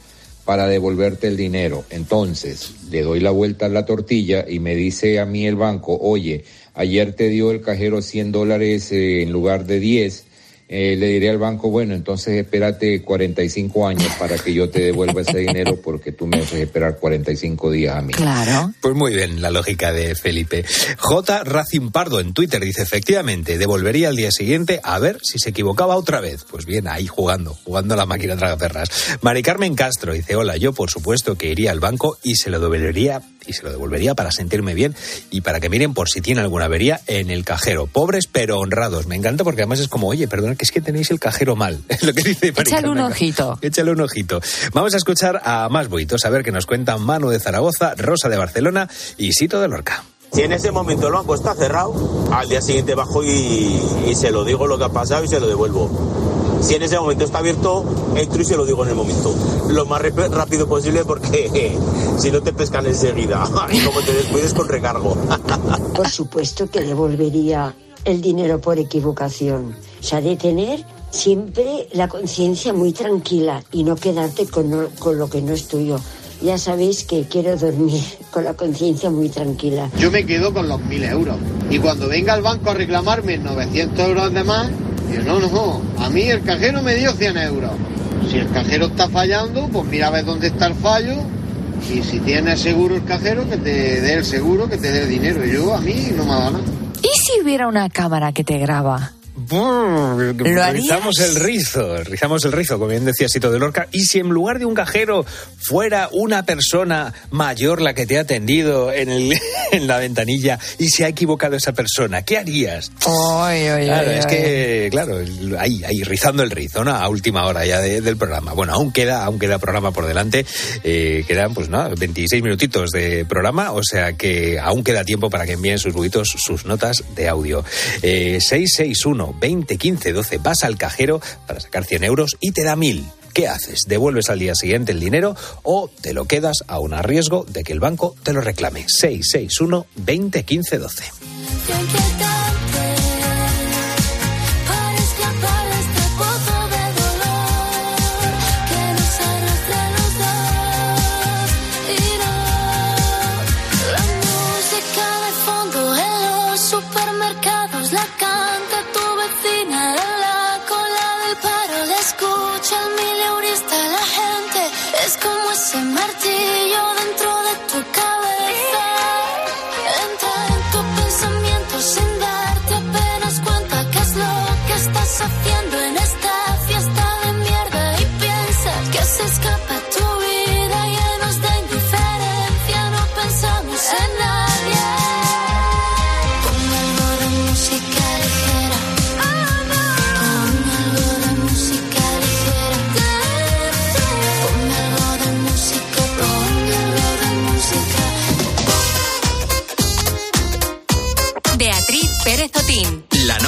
para devolverte el dinero. Entonces, le doy la vuelta a la tortilla y me dice a mí el banco, oye, ayer te dio el cajero 100 dólares eh, en lugar de 10. Eh, le diré al banco, bueno, entonces espérate 45 años para que yo te devuelva ese dinero porque tú me haces esperar 45 días a mí. Claro. Pues muy bien, la lógica de Felipe. J. Racing Pardo en Twitter dice, efectivamente, devolvería al día siguiente a ver si se equivocaba otra vez. Pues bien, ahí jugando, jugando a la máquina tragaperras. Mari Carmen Castro dice, hola, yo por supuesto que iría al banco y se lo devolvería y se lo devolvería para sentirme bien y para que miren por si tiene alguna avería en el cajero. Pobres pero honrados. Me encanta porque además es como, oye, perdona, que es que tenéis el cajero mal. [LAUGHS] Es lo que dice Échale un ojito. Échale un ojito. Vamos a escuchar a más buitos, a ver qué nos cuentan Manu de Zaragoza, Rosa de Barcelona y Sito de Lorca. Si en ese momento el banco está cerrado, al día siguiente bajo y, se lo digo lo que ha pasado y se lo devuelvo. Si en ese momento está abierto, entro y se lo digo en el momento. Lo más rápido posible porque [LAUGHS] si no te pescan enseguida. [LAUGHS] Y como te descuides con recargo. [LAUGHS] Por supuesto que devolvería el dinero por equivocación. O sea, de tener siempre la conciencia muy tranquila y no quedarte con, no- con lo que no es tuyo. Ya sabéis que quiero dormir con la conciencia muy tranquila. Yo me quedo con los 1000 euros. Y cuando venga el banco a reclamarme 900 euros de más, yo no, no, a mí el cajero me dio 100 euros. Si el cajero está fallando, pues mira a ver dónde está el fallo. Y si tiene seguro el cajero, que te dé el seguro, que te dé el dinero. Yo, a mí no me ha dado nada. ¿Y si hubiera una cámara que te graba? Rizamos el rizo, rizamos el rizo, como bien decía Sito de Lorca. Y si en lugar de un cajero fuera una persona mayor la que te ha atendido en, el, [LAUGHS] en la ventanilla y se ha equivocado esa persona, ¿qué harías? Claro, es que, claro, ahí, ahí, rizando el rizo, ¿no? A última hora ya de- del programa. Bueno, aún queda, aún queda programa por delante. Eh, quedan, pues nada, 26 minutitos de programa, o sea que aún queda tiempo para que envíen sus buitos, sus notas de audio. Eh, 661 20 15 12, vas al cajero para sacar 100 euros y te da 1000. ¿Qué haces? ¿Devuelves al día siguiente el dinero o te lo quedas a un riesgo de que el banco te lo reclame? 661 20 15 12.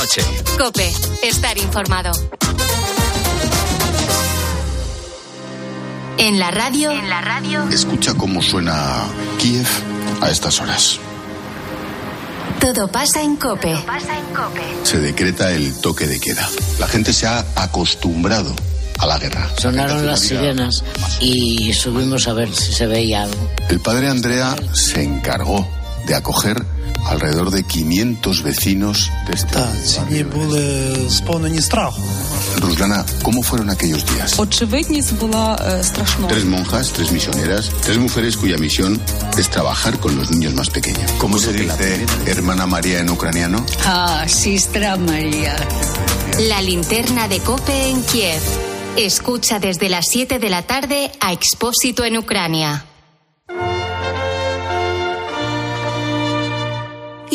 Noche. Cope. Estar informado. En la radio. En la radio. Escucha cómo suena Kiev a estas horas. Todo pasa en Cope. Se decreta el toque de queda. La gente se ha acostumbrado a la guerra. Sonaron las sirenas y subimos a ver si se veía algo. El padre Andrea se encargó de acoger alrededor de 500 vecinos. de esta. Ruslana, ¿cómo fueron aquellos días? Tres monjas, tres misioneras, tres mujeres cuya misión es trabajar con los niños más pequeños. ¿Cómo se dice hermana María en ucraniano? Ah, Sistra María. La linterna de Cope en Kiev. Escucha desde las 7 de la tarde a Expósito en Ucrania.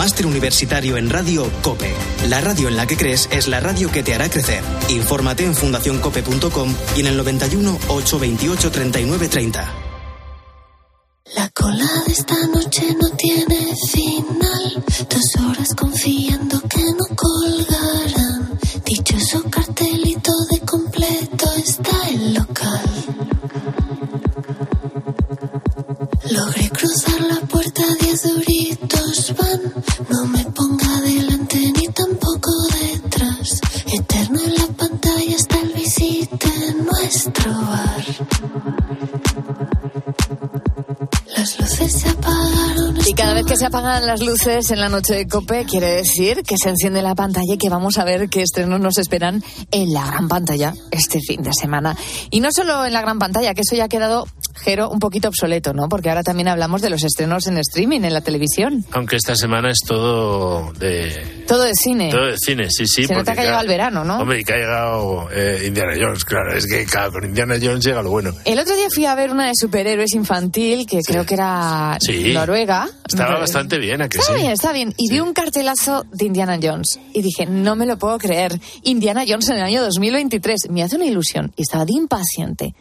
Máster universitario en Radio COPE. La radio en la que crees es la radio que te hará crecer. Infórmate en fundacioncope.com y en el 91 828 39 30. La cola de esta noche no tiene final. Dos horas confiando que no colgarán. Dichoso cartelito de completo está el local. Logré Las luces se apagaron. Y cada vez que se apagan las luces en la noche de Cope, quiere decir que se enciende la pantalla y que vamos a ver qué estrenos nos esperan en la gran pantalla este fin de semana. Y no solo en la gran pantalla, que eso ya ha quedado, Jero, un poquito obsoleto, ¿no? Porque ahora también hablamos de los estrenos en streaming, en la televisión. Aunque esta semana es todo de... Todo de cine. Todo de cine, sí, sí. se nota que ha llegado el verano, ¿no? Hombre, y que ha llegado eh, Indiana Jones, claro. Es que claro, con Indiana Jones llega lo bueno. El otro día fui a ver una de superhéroes infantil, que creo que era Sí. Noruega. Estaba Noruega. bastante bien, ¿a que Está sí? bien, está bien. Y vi un cartelazo de Indiana Jones. Y dije, no me lo puedo creer. Indiana Jones en el año 2023. Me hace una ilusión. Y estaba de impaciente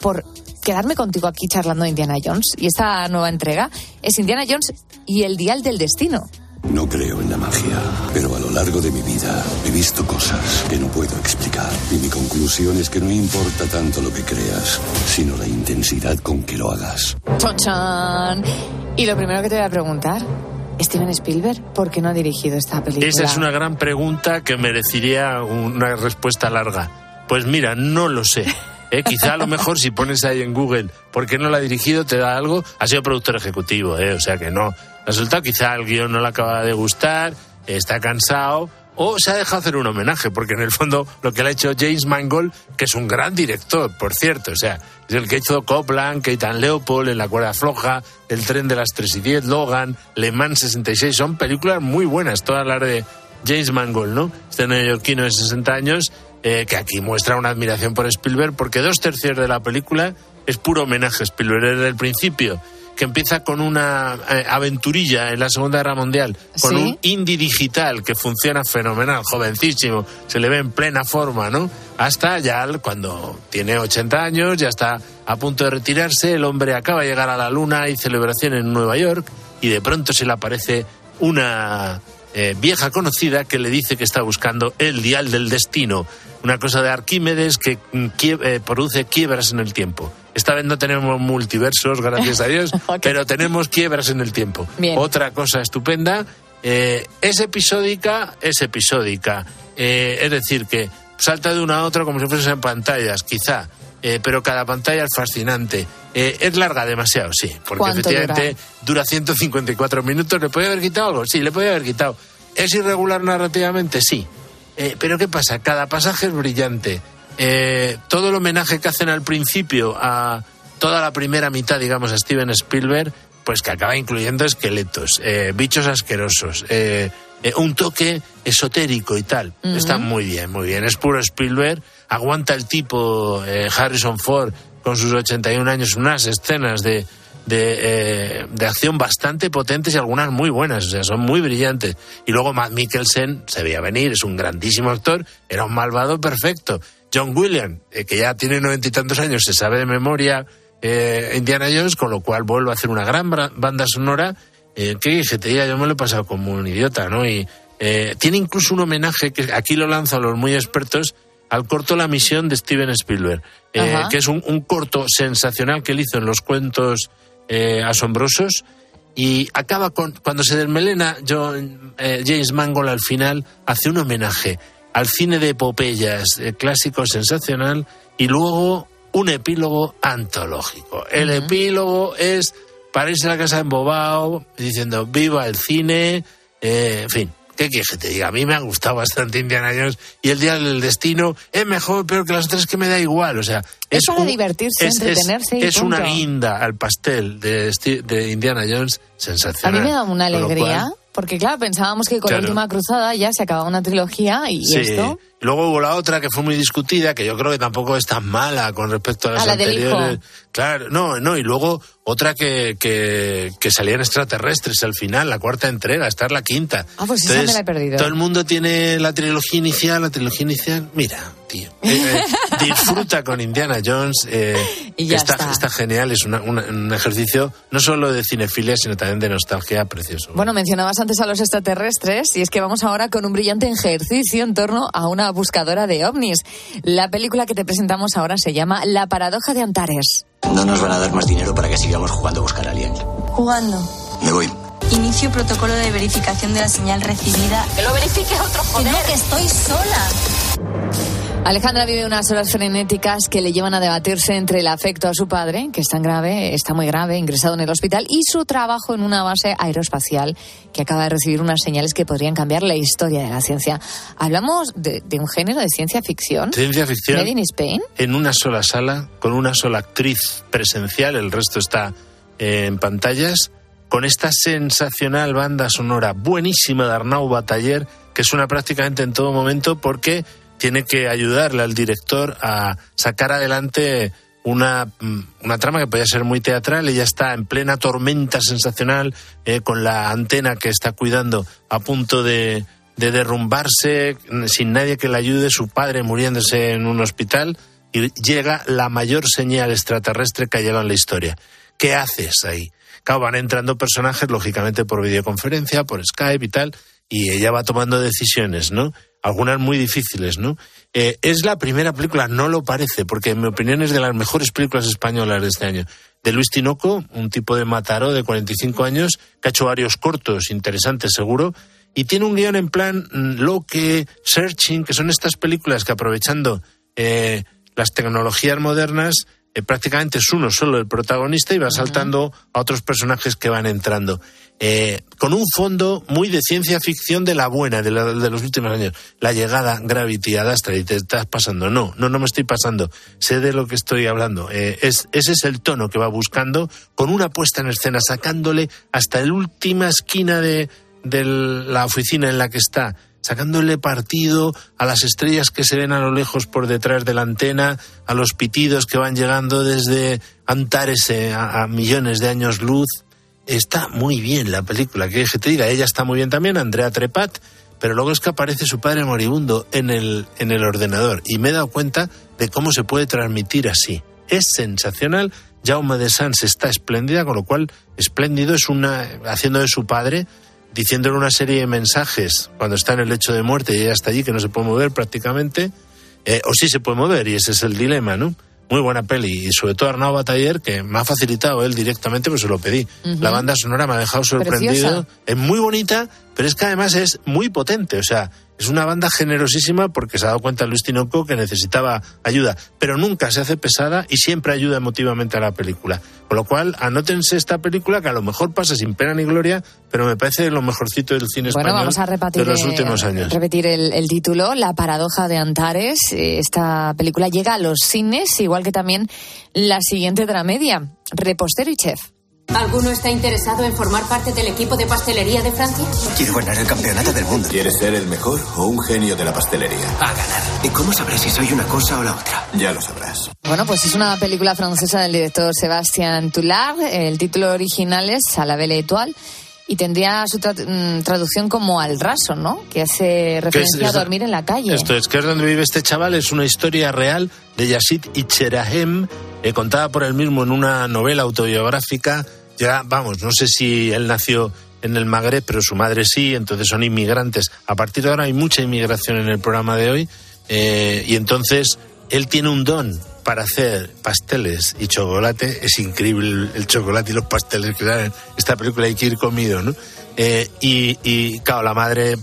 por quedarme contigo aquí charlando de Indiana Jones. Y esta nueva entrega es Indiana Jones y el Dial del Destino. No creo en la magia, pero a lo largo de mi vida he visto cosas que no puedo explicar. Y mi conclusión es que no importa tanto lo que creas, sino la intensidad con que lo hagas. ¡Chochan! Y lo primero que te voy a preguntar, Steven Spielberg, ¿por qué no ha dirigido esta película? Esa es una gran pregunta que merecería una respuesta larga. Pues mira, no lo sé. [LAUGHS] ¿eh? Quizá a lo mejor si pones ahí en Google por qué no la ha dirigido, te da algo. Ha sido productor ejecutivo, ¿eh? o sea que no. Resulta quizá el guion no le acaba de gustar, está cansado o se ha dejado hacer un homenaje, porque en el fondo lo que le ha hecho James Mangold, que es un gran director, por cierto, o sea, es el que hizo Copland, Keitan Leopold, En la cuerda floja, El tren de las 3 y 10, Logan, Le Mans 66, son películas muy buenas, todas las de James Mangold, ¿no? Este neoyorquino de 60 años, eh, que aquí muestra una admiración por Spielberg, porque dos tercios de la película es puro homenaje a Spielberg desde el principio, que empieza con una eh, aventurilla en la Segunda Guerra Mundial, con Sí. un indie digital que funciona fenomenal, jovencísimo, se le ve en plena forma, ¿no? Hasta ya cuando tiene 80 años, ya está a punto de retirarse, el hombre acaba de llegar a la luna y celebración en Nueva York y de pronto se le aparece una eh, vieja conocida que le dice que está buscando el dial del destino. Una cosa de Arquímedes que mm, eh, produce quiebras en el tiempo. Esta vez no tenemos multiversos, gracias a Dios, [LAUGHS] pero tenemos quiebras en el tiempo. Bien. Otra cosa estupenda, eh, es episódica, es episódica. Eh, es decir, que salta de una a otra como si fuesen pantallas, quizá. eh, pero cada pantalla es fascinante. Eh, es larga demasiado, sí, porque ¿Cuánto efectivamente dura 154 minutos. ¿Le podía haber quitado algo? Sí, le podía haber quitado. ¿Es irregular narrativamente? Sí. Eh, pero ¿qué pasa? Cada pasaje es brillante. Eh, todo el homenaje que hacen al principio a toda la primera mitad, digamos, a Steven Spielberg, pues que acaba incluyendo esqueletos, eh, bichos asquerosos, eh, eh, un toque esotérico y tal. Está muy bien, muy bien. Es puro Spielberg. Aguanta el tipo eh, Harrison Ford con sus 81 años unas escenas de, de, eh, de acción bastante potentes y algunas muy buenas, o sea, son muy brillantes. Y luego Matt Mikkelsen se veía venir, es un grandísimo actor, era un malvado perfecto. John Williams, eh, que ya tiene noventa y tantos años, se sabe de memoria eh, Indiana Jones, con lo cual vuelve a hacer una gran banda sonora. Eh, que dije, te diga, yo me lo he pasado como un idiota, ¿no? Y eh, tiene incluso un homenaje, que aquí lo lanzo a los muy expertos, al corto La misión de Steven Spielberg, eh, que es un, un corto sensacional que él hizo en los cuentos eh, asombrosos y acaba con cuando se desmelena John, eh, James Mangold al final hace un homenaje al cine de epopeyas eh, clásico sensacional y luego un epílogo antológico. El epílogo es para irse a la casa embobado diciendo viva el cine, eh, en fin. ¿Qué quieres que te diga? A mí me ha gustado bastante Indiana Jones y el Día del Destino es mejor, peor que las otras que me da igual. O sea, Es para un- divertirse, es- es- y es una guinda al pastel de, de Indiana Jones A sensacional. mí me da una alegría, cual, porque claro, pensábamos que con Claro. la última cruzada ya se acababa una trilogía y, y sí. esto. Luego hubo la otra que fue muy discutida, que yo creo que tampoco es tan mala con respecto a las A la del anteriores. Claro, no, no, y luego otra que, que, que salían extraterrestres al final, la cuarta entrega, esta es la quinta. Ah, pues esa me la he perdido. Todo el mundo tiene la trilogía inicial, la trilogía inicial. Mira, tío, eh, eh, [LAUGHS] disfruta con Indiana Jones. eh, Y ya está, está. está genial, es una- una- un ejercicio no solo de cinefilia, sino también de nostalgia precioso. Bueno, mencionabas antes a los extraterrestres y es que vamos ahora con un brillante ejercicio en torno a una buscadora de ovnis. La película que te presentamos ahora se llama La paradoja de Antares. No nos van a dar más dinero para que sigamos jugando a buscar aliens. Jugando. Me voy. Inicio protocolo de verificación de la señal recibida. Que lo verifique otro joder. Que no, que estoy sola. Alejandra vive unas horas frenéticas que le llevan a debatirse entre el afecto a su padre, que es tan grave, está muy grave, ingresado en el hospital, y su trabajo en una base aeroespacial que acaba de recibir unas señales que podrían cambiar la historia de la ciencia. Hablamos de, de un género de ciencia ficción. Ciencia ficción. Made in Spain. en una sola sala, con una sola actriz presencial, el resto está eh, en pantallas, con esta sensacional banda sonora buenísima de Arnau Bataller, que suena prácticamente en todo momento porque tiene que ayudarle al director a sacar adelante una, mm, una trama que podía ser muy teatral. Ella está en plena tormenta sensacional, eh, con la antena que está cuidando a punto de, de derrumbarse, mm, sin nadie que le ayude, su padre muriéndose en un hospital, y llega la mayor señal extraterrestre que ha llegado en la historia. ¿Qué haces ahí? Claro, van entrando personajes, lógicamente, por videoconferencia, por Skype y tal, y ella va tomando decisiones, ¿no? Algunas muy difíciles, ¿no? Eh, es la primera película, no lo parece, porque en mi opinión es de las mejores películas españolas de este año. De Luis Tinoco, un tipo de Mataró de 45 años, que ha hecho varios cortos interesantes, seguro, y tiene un guion en plan mm, Loque, Searching, que son estas películas que aprovechando eh, las tecnologías modernas, eh, prácticamente es uno solo el protagonista y va saltando a otros personajes que van entrando. Eh, con un fondo muy de ciencia ficción de la buena, de, la- de los últimos años. La llegada Gravity a Dastra y te estás pasando. No, no, no me estoy pasando. Sé de lo que estoy hablando. Eh, es, ese es el tono que va buscando con una puesta en escena, sacándole hasta la última esquina de, la oficina en la que está sacándole partido a las estrellas que se ven a lo lejos por detrás de la antena, a los pitidos que van llegando desde Antares eh, a millones de años luz. Está muy bien la película, que que te diga, ella está muy bien también, Andrea Trepat, pero luego es que aparece su padre moribundo en el, en el ordenador y me he dado cuenta de cómo se puede transmitir así. Es sensacional, Jaume de Sans está espléndida, con lo cual espléndido es una, haciendo de su padre, diciéndole una serie de mensajes cuando está en el lecho de muerte y ella está allí, que no se puede mover prácticamente. eh, o sí se puede mover, y ese es el dilema, ¿no? Muy buena peli, y sobre todo Arnau Bataller, que me ha facilitado él directamente, pues se lo pedí. La banda sonora me ha dejado sorprendido. Preciosa. Es muy bonita, pero es que además es muy potente, o sea, es una banda generosísima porque se ha dado cuenta Luis Tinoco que necesitaba ayuda, pero nunca se hace pesada y siempre ayuda emotivamente a la película. Con lo cual, anótense esta película que a lo mejor pasa sin pena ni gloria, pero me parece lo mejorcito del cine Bueno, español vamos a repetir, de los últimos años. repetir el, el título, La paradoja de Antares. Eh, Esta película llega a los cines, igual que también la siguiente dramedia, Repostero y Chef. ¿Alguno está interesado en formar parte del equipo de pastelería de Francia? Quiero ganar el campeonato del mundo. ¿Quieres ser el mejor o un genio de la pastelería? A ganar. ¿Y cómo sabré si soy una cosa o la otra? Ya lo sabrás. Bueno, pues es una película francesa del director Sébastien Toulard. El título original es A la Belle Étoile y tendría su tra- mm, traducción como Al raso, ¿no? Que hace referencia es- a dormir en la calle. Esto es que es donde vive este chaval, es una historia real de Yassid Icherahem, eh, contada por él mismo en una novela autobiográfica. Ya, vamos, no sé si él nació en el Magreb, pero su madre sí, entonces son inmigrantes. A partir de ahora hay mucha inmigración en el programa de hoy, eh, y entonces él tiene un don para hacer pasteles y chocolate. Es increíble el, chocolate y los pasteles que salen. Esta película hay que ir comido, ¿no? Eh, y, y, claro, la madre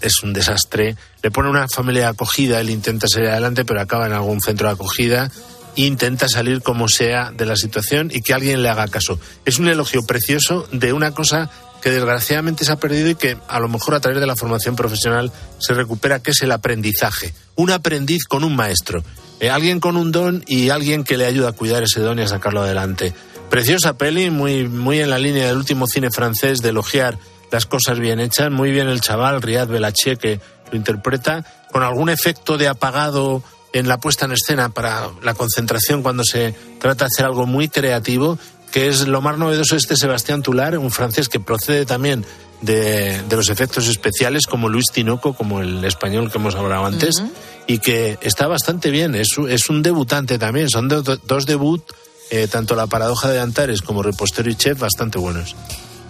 es un desastre. Le pone una familia de acogida, él intenta salir adelante, pero acaba en algún centro de acogida. e Intenta salir como sea de la situación y que alguien le haga caso. Es un elogio precioso de una cosa que desgraciadamente se ha perdido y que a lo mejor a través de la formación profesional se recupera, que es el aprendizaje. Un aprendiz con un maestro. Eh, alguien con un don y alguien que le ayuda a cuidar ese don y a sacarlo adelante. Preciosa peli, muy, muy en la línea del último cine francés de elogiar las cosas bien hechas. Muy bien el chaval, Riyad Belaché, que lo interpreta, con algún efecto de apagado en la puesta en escena para la concentración cuando se trata de hacer algo muy creativo, que es lo más novedoso este Sebastián Tular, un francés que procede también de, de los efectos especiales, como Luis Tinoco, como el español que hemos hablado antes, y que está bastante bien. Es, un- es un debutante también, son de- dos debut, eh, tanto La Paradoja de Antares como Repostero y Chef, bastante buenos.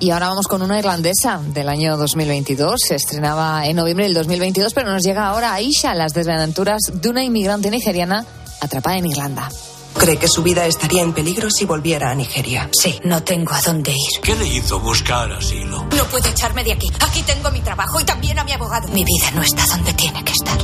Y ahora vamos con una irlandesa del año 2022. Se estrenaba en noviembre del 2022, pero nos llega ahora Aisha, las desventuras de una inmigrante nigeriana atrapada en Irlanda. ¿Cree que su vida estaría en peligro si volviera a Nigeria? Sí, no tengo a dónde ir. ¿Qué le hizo buscar asilo? No puedo echarme de aquí. Aquí tengo mi trabajo y también a mi abogado. Mi vida no está donde tiene que estar.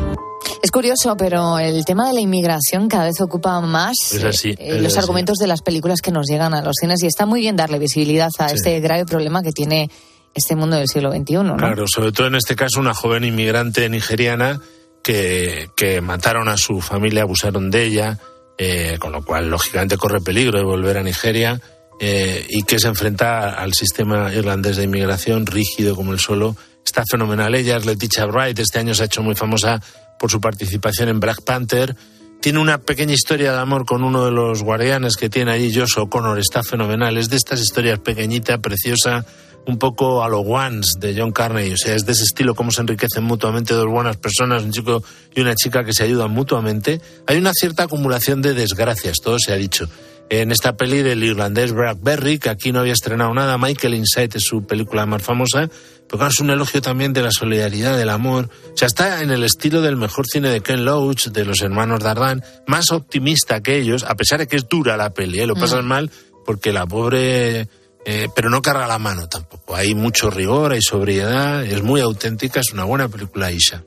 Es curioso, pero el tema de la inmigración cada vez ocupa más Es así, eh, es los así. argumentos de las películas que nos llegan a los cines y está muy bien darle visibilidad a Sí. este grave problema que tiene este mundo del siglo XXI. ¿no? Claro, sobre todo en este caso una joven inmigrante nigeriana que, que mataron a su familia, abusaron de ella, eh, con lo cual lógicamente corre peligro de volver a Nigeria eh, y que se enfrenta al sistema irlandés de inmigración rígido como el suelo. Está fenomenal. Ella es Letitia Wright, este año se ha hecho muy famosa por su participación en Black Panther. Tiene una pequeña historia de amor con uno de los guardianes que tiene allí, Josh O'Connor, está fenomenal. Es de estas historias pequeñita, preciosa, un poco a lo Once de John Carney. O sea, es de ese estilo, cómo se enriquecen mutuamente dos buenas personas, un chico y una chica que se ayudan mutuamente. Hay una cierta acumulación de desgracias, todo se ha dicho. En esta peli del irlandés Blackberry, que aquí no había estrenado nada, Michael Insight es su película más famosa, pero claro, es un elogio también de la solidaridad, del amor. O sea, está en el estilo del mejor cine de Ken Loach, de los hermanos Dardán, más optimista que ellos, a pesar de que es dura la peli, ¿eh? lo pasan mal porque la pobre... eh, pero no carga la mano tampoco. Hay mucho rigor, hay sobriedad, es muy auténtica, es una buena película, Isha.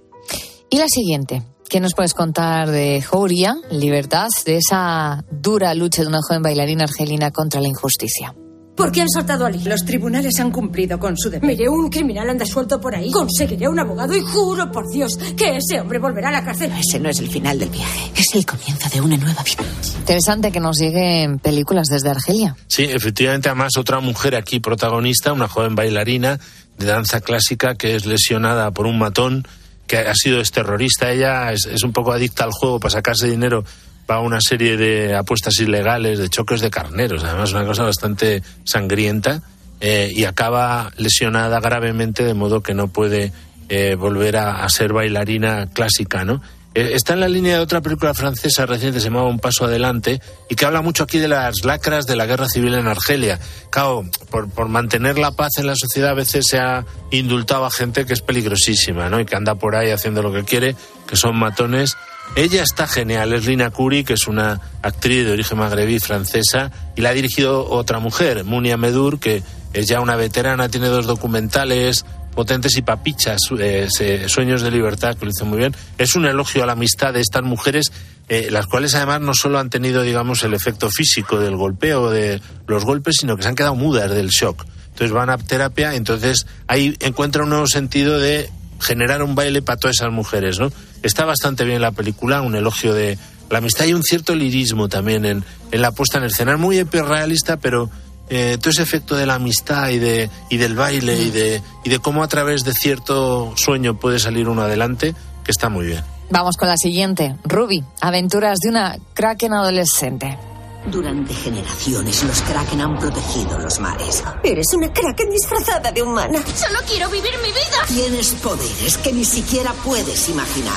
Y la siguiente, ¿qué nos puedes contar de Jouria, Libertad, de esa dura lucha de una joven bailarina argelina contra la injusticia? ¿Por qué han soltado a Lee? Los tribunales han cumplido con su deber. Mire, un criminal anda suelto por ahí. Conseguiré un abogado y juro por Dios que ese hombre volverá a la cárcel. Ese no es el final del viaje, es el comienzo de una nueva vida. Interesante que nos lleguen películas desde Argelia. Sí, efectivamente, además otra mujer aquí protagonista, una joven bailarina de danza clásica que es lesionada por un matón que ha sido es terrorista. Ella es, es un poco adicta al juego para sacarse dinero va a una serie de apuestas ilegales, de choques de carneros, además una cosa bastante sangrienta, eh, y acaba lesionada gravemente de modo que no puede eh, volver a, ser bailarina clásica, ¿no? Eh, está en la línea de otra película francesa reciente, se llamaba Un Paso Adelante, y que habla mucho aquí de las lacras de la guerra civil en Argelia. Claro, por, por mantener la paz en la sociedad a veces se ha indultado a gente que es peligrosísima, ¿no? Y que anda por ahí haciendo lo que quiere, que son matones. Ella está genial, es Lina Curi, que es una actriz de origen magrebí francesa, y la ha dirigido otra mujer, Munia Medur, que es ya una veterana, tiene dos documentales potentes y papichas, eh, Sueños de Libertad, que lo hizo muy bien. Es un elogio a la amistad de estas mujeres, eh, las cuales además no solo han tenido, digamos, el efecto físico del golpeo, de los golpes, sino que se han quedado mudas del shock. Entonces van a terapia, entonces ahí encuentra un nuevo sentido de generar un baile para todas esas mujeres, ¿no? Está bastante bien la película, un elogio de la amistad y un cierto lirismo también en, en la puesta en escena. Es muy hiperrealista, pero eh, todo ese efecto de la amistad y, de, y del baile y de, y de cómo a través de cierto sueño puede salir uno adelante, que está muy bien. Vamos con la siguiente. Ruby, aventuras de una kraken adolescente. Durante generaciones los Kraken han protegido los mares. Eres una kraken disfrazada de humana. Solo quiero vivir mi vida. Tienes poderes que ni siquiera puedes imaginar.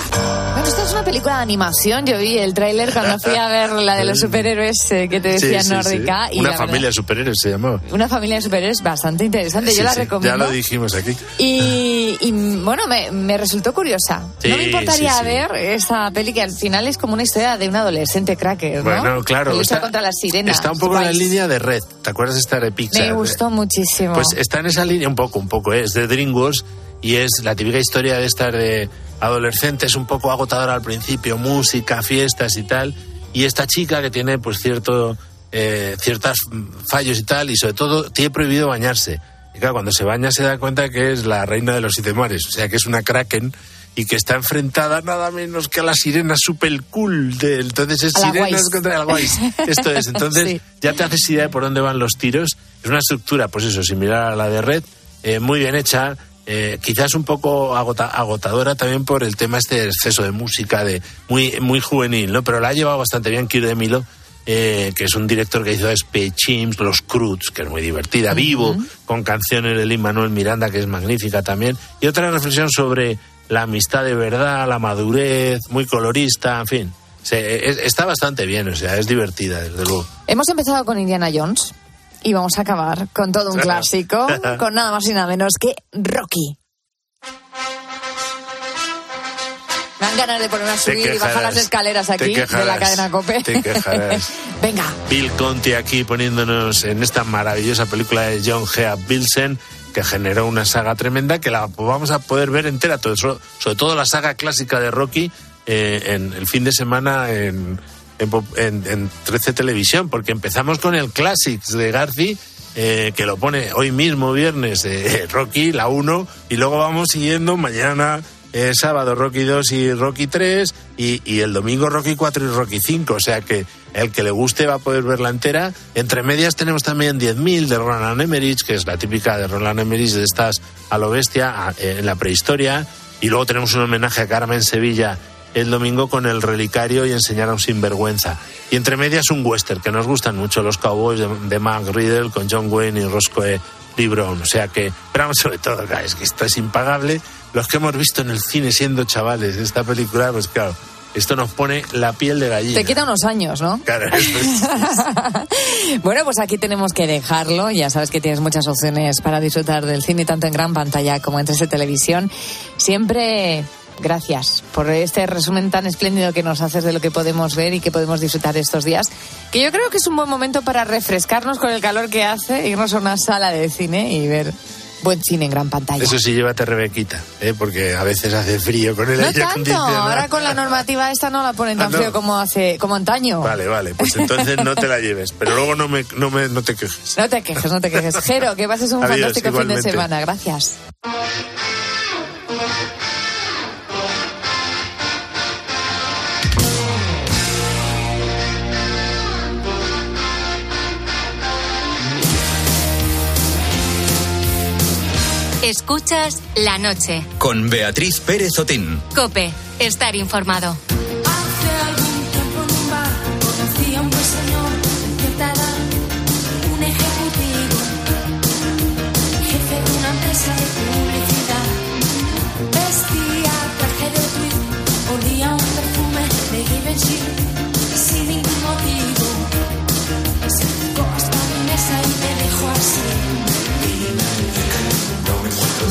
Bueno, esta es una película de animación. Yo vi el tráiler cuando fui a ver la de los [LAUGHS] superhéroes eh, que te decía Sí, sí, nórdica. sí. Y Una familia de superhéroes se llamaba. verdad, una familia de superhéroes bastante interesante. Sí, Yo la sí, recomiendo. Ya lo dijimos aquí. Y, [LAUGHS] y, bueno, me, me resultó curiosa. Sí, no me importaría sí, sí. ver esta peli que al final es como una historia de un adolescente cracker, ¿no? Bueno, claro. Está- contra las sirenas. Está un poco en la línea de Red. ¿Te acuerdas de esta de Pixar? Me gustó muchísimo. Pues está en esa línea un poco, un poco, ¿eh? es de DreamWorks y es la típica historia de estas de adolescentes un poco agotadora al principio, música, fiestas y tal, y esta chica que tiene pues cierto eh, ciertos fallos y tal, y sobre todo tiene prohibido bañarse. Y claro, cuando se baña se da cuenta que es la reina de los siete mares, o sea que es una kraken y que está enfrentada nada menos que a la sirena super cool de entonces es A la sirenas Guays. contra la guays. [LAUGHS] Esto es, entonces Sí. ya te haces idea de por dónde van los tiros. Es una estructura, pues eso, similar a la de Red, eh, muy bien hecha, eh, quizás un poco agota- agotadora también por el tema este de exceso de música, de muy, muy juvenil, ¿no? Pero la ha llevado bastante bien Kir de Milo, eh, que es un director que hizo Space Chimps, Los Cruz, que es muy divertida, Vivo, con canciones de Lin Manuel Miranda, que es magnífica también, y otra reflexión sobre la amistad de verdad, la madurez, muy colorista, en fin. Se- es- está bastante bien, o sea, es divertida, desde luego. Hemos empezado con Indiana Jones y vamos a acabar con todo un [LAUGHS] clásico, [LAUGHS] con nada más y nada menos que Rocky. Me dan ganas de ponerme a subir y bajar quejarás, las escaleras aquí de la quejarás, cadena COPE. te quejarás. [LAUGHS] Venga, Bill Conti aquí poniéndonos en esta maravillosa película de John G. Bilsen que generó una saga tremenda que la vamos a poder ver entera, sobre todo la saga clásica de Rocky eh, en el fin de semana en- en 13 Televisión, porque empezamos con el Classics de Garci, eh, que lo pone hoy mismo, viernes, eh, [LAUGHS] Rocky, la 1, y luego vamos siguiendo mañana eh, sábado Rocky 2 y Rocky 3 y, y el domingo Rocky 4 y Rocky 5. O sea que el que le guste va a poder verla entera. Entre medias tenemos también 10.000 de Roland Emmerich, que es la típica de Roland Emmerich de estas a lo bestia eh, en la prehistoria. Y luego tenemos un homenaje a Carmen Sevilla el domingo con el relicario y enseñar a un sinvergüenza. Y entre medias un western, que nos gustan mucho los cowboys de, de Mark Riddle con John Wayne y Roscoe Lee Brown. O sea que, pero sobre todo, claro, es que esto es impagable. Los que hemos visto en el cine siendo chavales esta película, pues claro, esto nos pone la piel de gallina. te quita unos años, ¿no? Claro, [LAUGHS] es- Bueno, pues aquí tenemos que dejarlo. Ya sabes que tienes muchas opciones para disfrutar del cine, tanto en gran pantalla como en 3D televisión. Siempre gracias por este resumen tan espléndido que nos haces de lo que podemos ver y que podemos disfrutar estos días. Que yo creo que es un buen momento para refrescarnos con el calor que hace, irnos a una sala de cine y ver buen cine en gran pantalla. Eso sí, llévate Rebequita, ¿eh? porque a veces hace frío con el no aire tanto, ahora con la normativa esta no la ponen tan Ah, no. frío como hace como antaño. Vale, vale, pues entonces no te la lleves, pero luego no, me, no, me, no te quejes. No te quejes, no te quejes. Jero, que pases un Adiós, fantástico fin de igualmente. semana. Gracias. Escuchas la noche. Con Beatriz Pérez Otín. Cope, estar informado.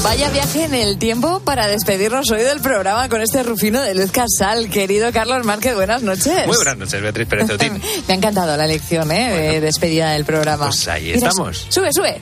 Vaya viaje en el tiempo para despedirnos hoy del programa con este rufino de Luz Casal. Querido Carlos Márquez, buenas noches. Muy buenas noches, Beatriz Pérez Otín. [LAUGHS] Me ha encantado la lección ¿eh? de despedida del programa. Pues ahí Mira, estamos. Sube, sube.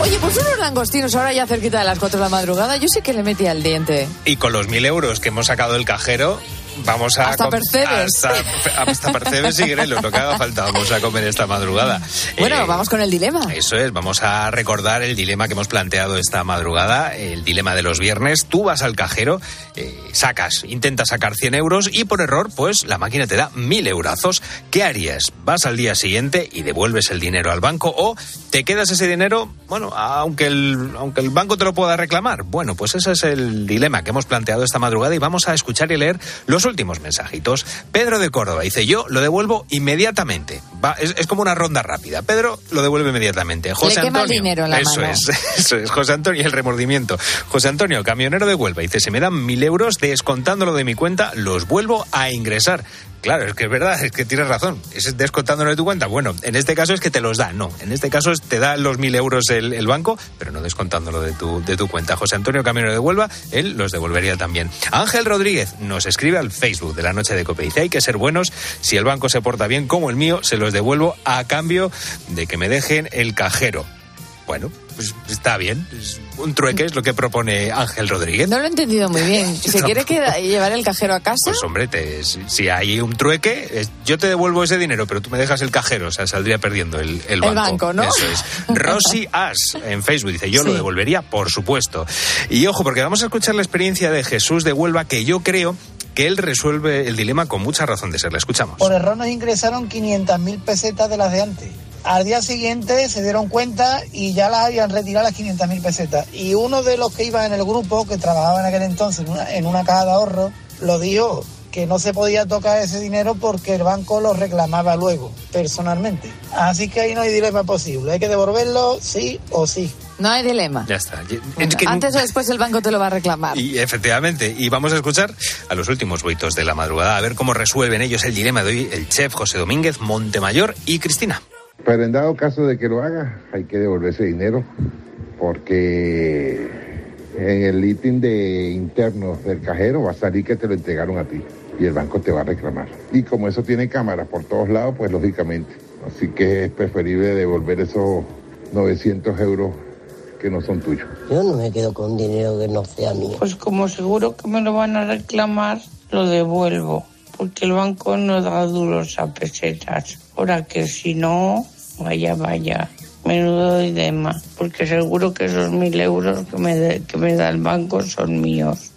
Oye, pues unos langostinos ahora ya cerquita de las 4 de la madrugada, yo sé que le metí al diente. Y con los mil euros que hemos sacado del cajero, vamos a... Hasta Percebes. Hasta, hasta Percebes y Grelos, lo que haga falta, vamos a comer esta madrugada. Bueno, Eh, vamos con el dilema. Eso es, vamos a recordar el dilema que hemos planteado esta madrugada, el dilema de los viernes. Tú vas al cajero, eh, sacas, intentas sacar 100 euros y por error, pues la máquina te da 1000 eurazos. ¿Qué harías? ¿Vas al día siguiente y devuelves el dinero al banco o te quedas ese dinero, bueno, aunque el, aunque el banco te lo pueda reclamar? Bueno, pues ese es el dilema que hemos planteado esta madrugada y vamos a escuchar y leer los últimos mensajitos. Pedro de Córdoba dice, yo lo devuelvo inmediatamente. Va, es, es como una ronda rápida. Pedro lo devuelve inmediatamente. José Le quema el Antonio, dinero en la eso mano. es, [LAUGHS] eso es, José Antonio el remordimiento. José Antonio, camionero de Huelva, dice, si me dan mil euros descontándolo de mi cuenta, los vuelvo a ingresar. Claro, es que es verdad, es que tienes razón. Es descontándolo de tu cuenta. Bueno, en este caso es que te los da. No, en este caso es te da los mil euros el, banco, pero no descontándolo de tu, de tu cuenta. José Antonio Camionero de Huelva, él los devolvería también. Ángel Rodríguez nos escribe al Facebook de la noche de Cope. Dice, hay que ser buenos. Si el banco se porta bien como el mío, se los devuelvo a cambio de que me dejen el cajero. Bueno, pues está bien. Es un trueque es lo que propone Ángel Rodríguez. No lo he entendido muy bien. [LAUGHS] ¿Se quiere queda- llevar el cajero a casa? Pues hombre, te- si, hay un trueque, es- yo te devuelvo ese dinero, pero tú me dejas el cajero, o sea, saldría perdiendo el, el banco. banco, ¿no? Eso es. [LAUGHS] Rosy As en Facebook dice, yo lo devolvería, por supuesto. Y ojo, porque vamos a escuchar la experiencia de Jesús de Huelva, que yo creo que él resuelve el dilema con mucha razón de ser. La escuchamos. Por error nos ingresaron 500.000 pesetas de las de antes. Al día siguiente se dieron cuenta y ya las habían retirado las 500.000 pesetas. Y uno de los que iba en el grupo, que trabajaba en aquel entonces en una, en una caja de ahorro, lo dijo que no se podía tocar ese dinero porque el banco lo reclamaba luego, personalmente. Así que ahí no hay dilema posible. Hay que devolverlo sí o sí. No hay dilema. Ya está. Es que- Antes o después el banco te lo va a reclamar. Y efectivamente, y vamos a escuchar a los últimos buitos de la madrugada, a ver cómo resuelven ellos el dilema de hoy, el chef José Domínguez, Montemayor y Cristina. Pero en dado caso de que lo haga, hay que devolver ese dinero porque en el ítem de internos del cajero va a salir que te lo entregaron a ti y el banco te va a reclamar. Y como eso tiene cámaras por todos lados, pues lógicamente. Así que es preferible devolver esos 900 euros que no son tuyos. Yo no me quedo con dinero que no sea mío. Pues como seguro que me lo van a reclamar, lo devuelvo. Porque el banco no da duros a pesetas. Ahora que si no, vaya, vaya. Menudo dilema. Porque seguro que esos mil euros que me, de- que me da el banco son míos.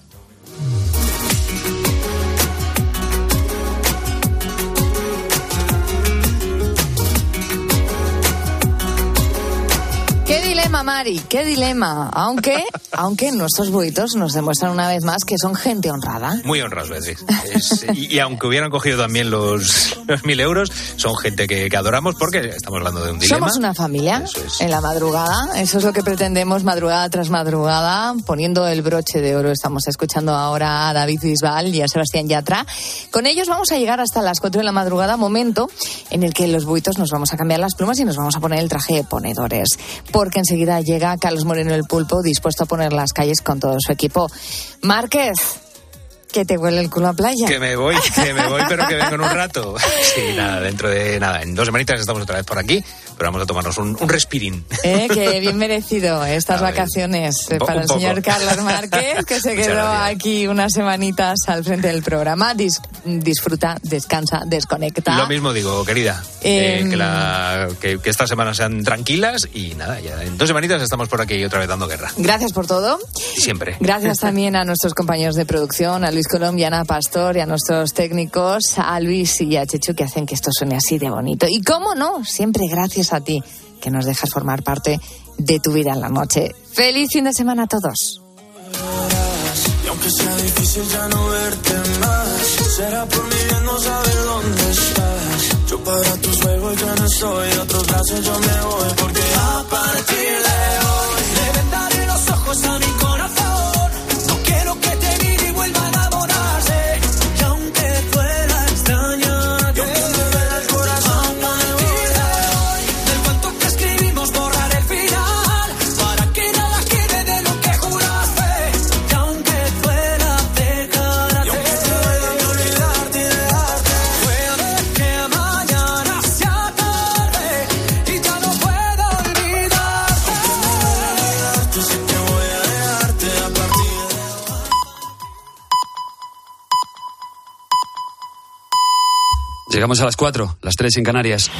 Dilema, Mari? ¿Qué dilema? Aunque, [LAUGHS] aunque nuestros buitos nos demuestran una vez más que son gente honrada. Muy honrados, Beatriz. Es- y, y aunque hubieran cogido también los, [LAUGHS] los mil euros, son gente que, que adoramos porque estamos hablando de un dilema. Somos una familia en la madrugada. Eso es lo que pretendemos madrugada tras madrugada. Poniendo el broche de oro, estamos escuchando ahora a David Bisbal y a Sebastián Yatra. Con ellos vamos a llegar hasta las 4 de la madrugada, momento en el que los buitos nos vamos a cambiar las plumas y nos vamos a poner el traje de ponedores. Porque enseguida llega Carlos Moreno el Pulpo, dispuesto a poner las calles con todo su equipo. Márquez, que te huele el culo a playa. Que me voy, que me voy, pero que vengo en un rato. [LAUGHS] Sí, nada, dentro de nada, en dos semanitas estamos otra vez por aquí, pero vamos a tomarnos un, un respirín. Eh, que bien merecido estas A ver, vacaciones eh, un para un el poco. señor Carlos Márquez, que se [LAUGHS] quedó aquí unas semanitas al frente del programa. Dis- disfruta, descansa, desconecta. Lo mismo digo, querida, eh, Em. que, la- que- que estas semanas sean tranquilas y nada, ya en dos semanitas estamos por aquí otra vez dando guerra. Gracias por todo. Y siempre. Gracias [LAUGHS] también a nuestros compañeros de producción, a Luis Colombiana, Ana Pastor y a nuestros técnicos, a Luis y a Chechu, que hacen que esto suene así de bonito. Y cómo no, siempre gracias a ti, que nos dejas formar parte de tu vida en la noche. Feliz fin de semana a todos. Llegamos a las 4, las 3 en Canarias.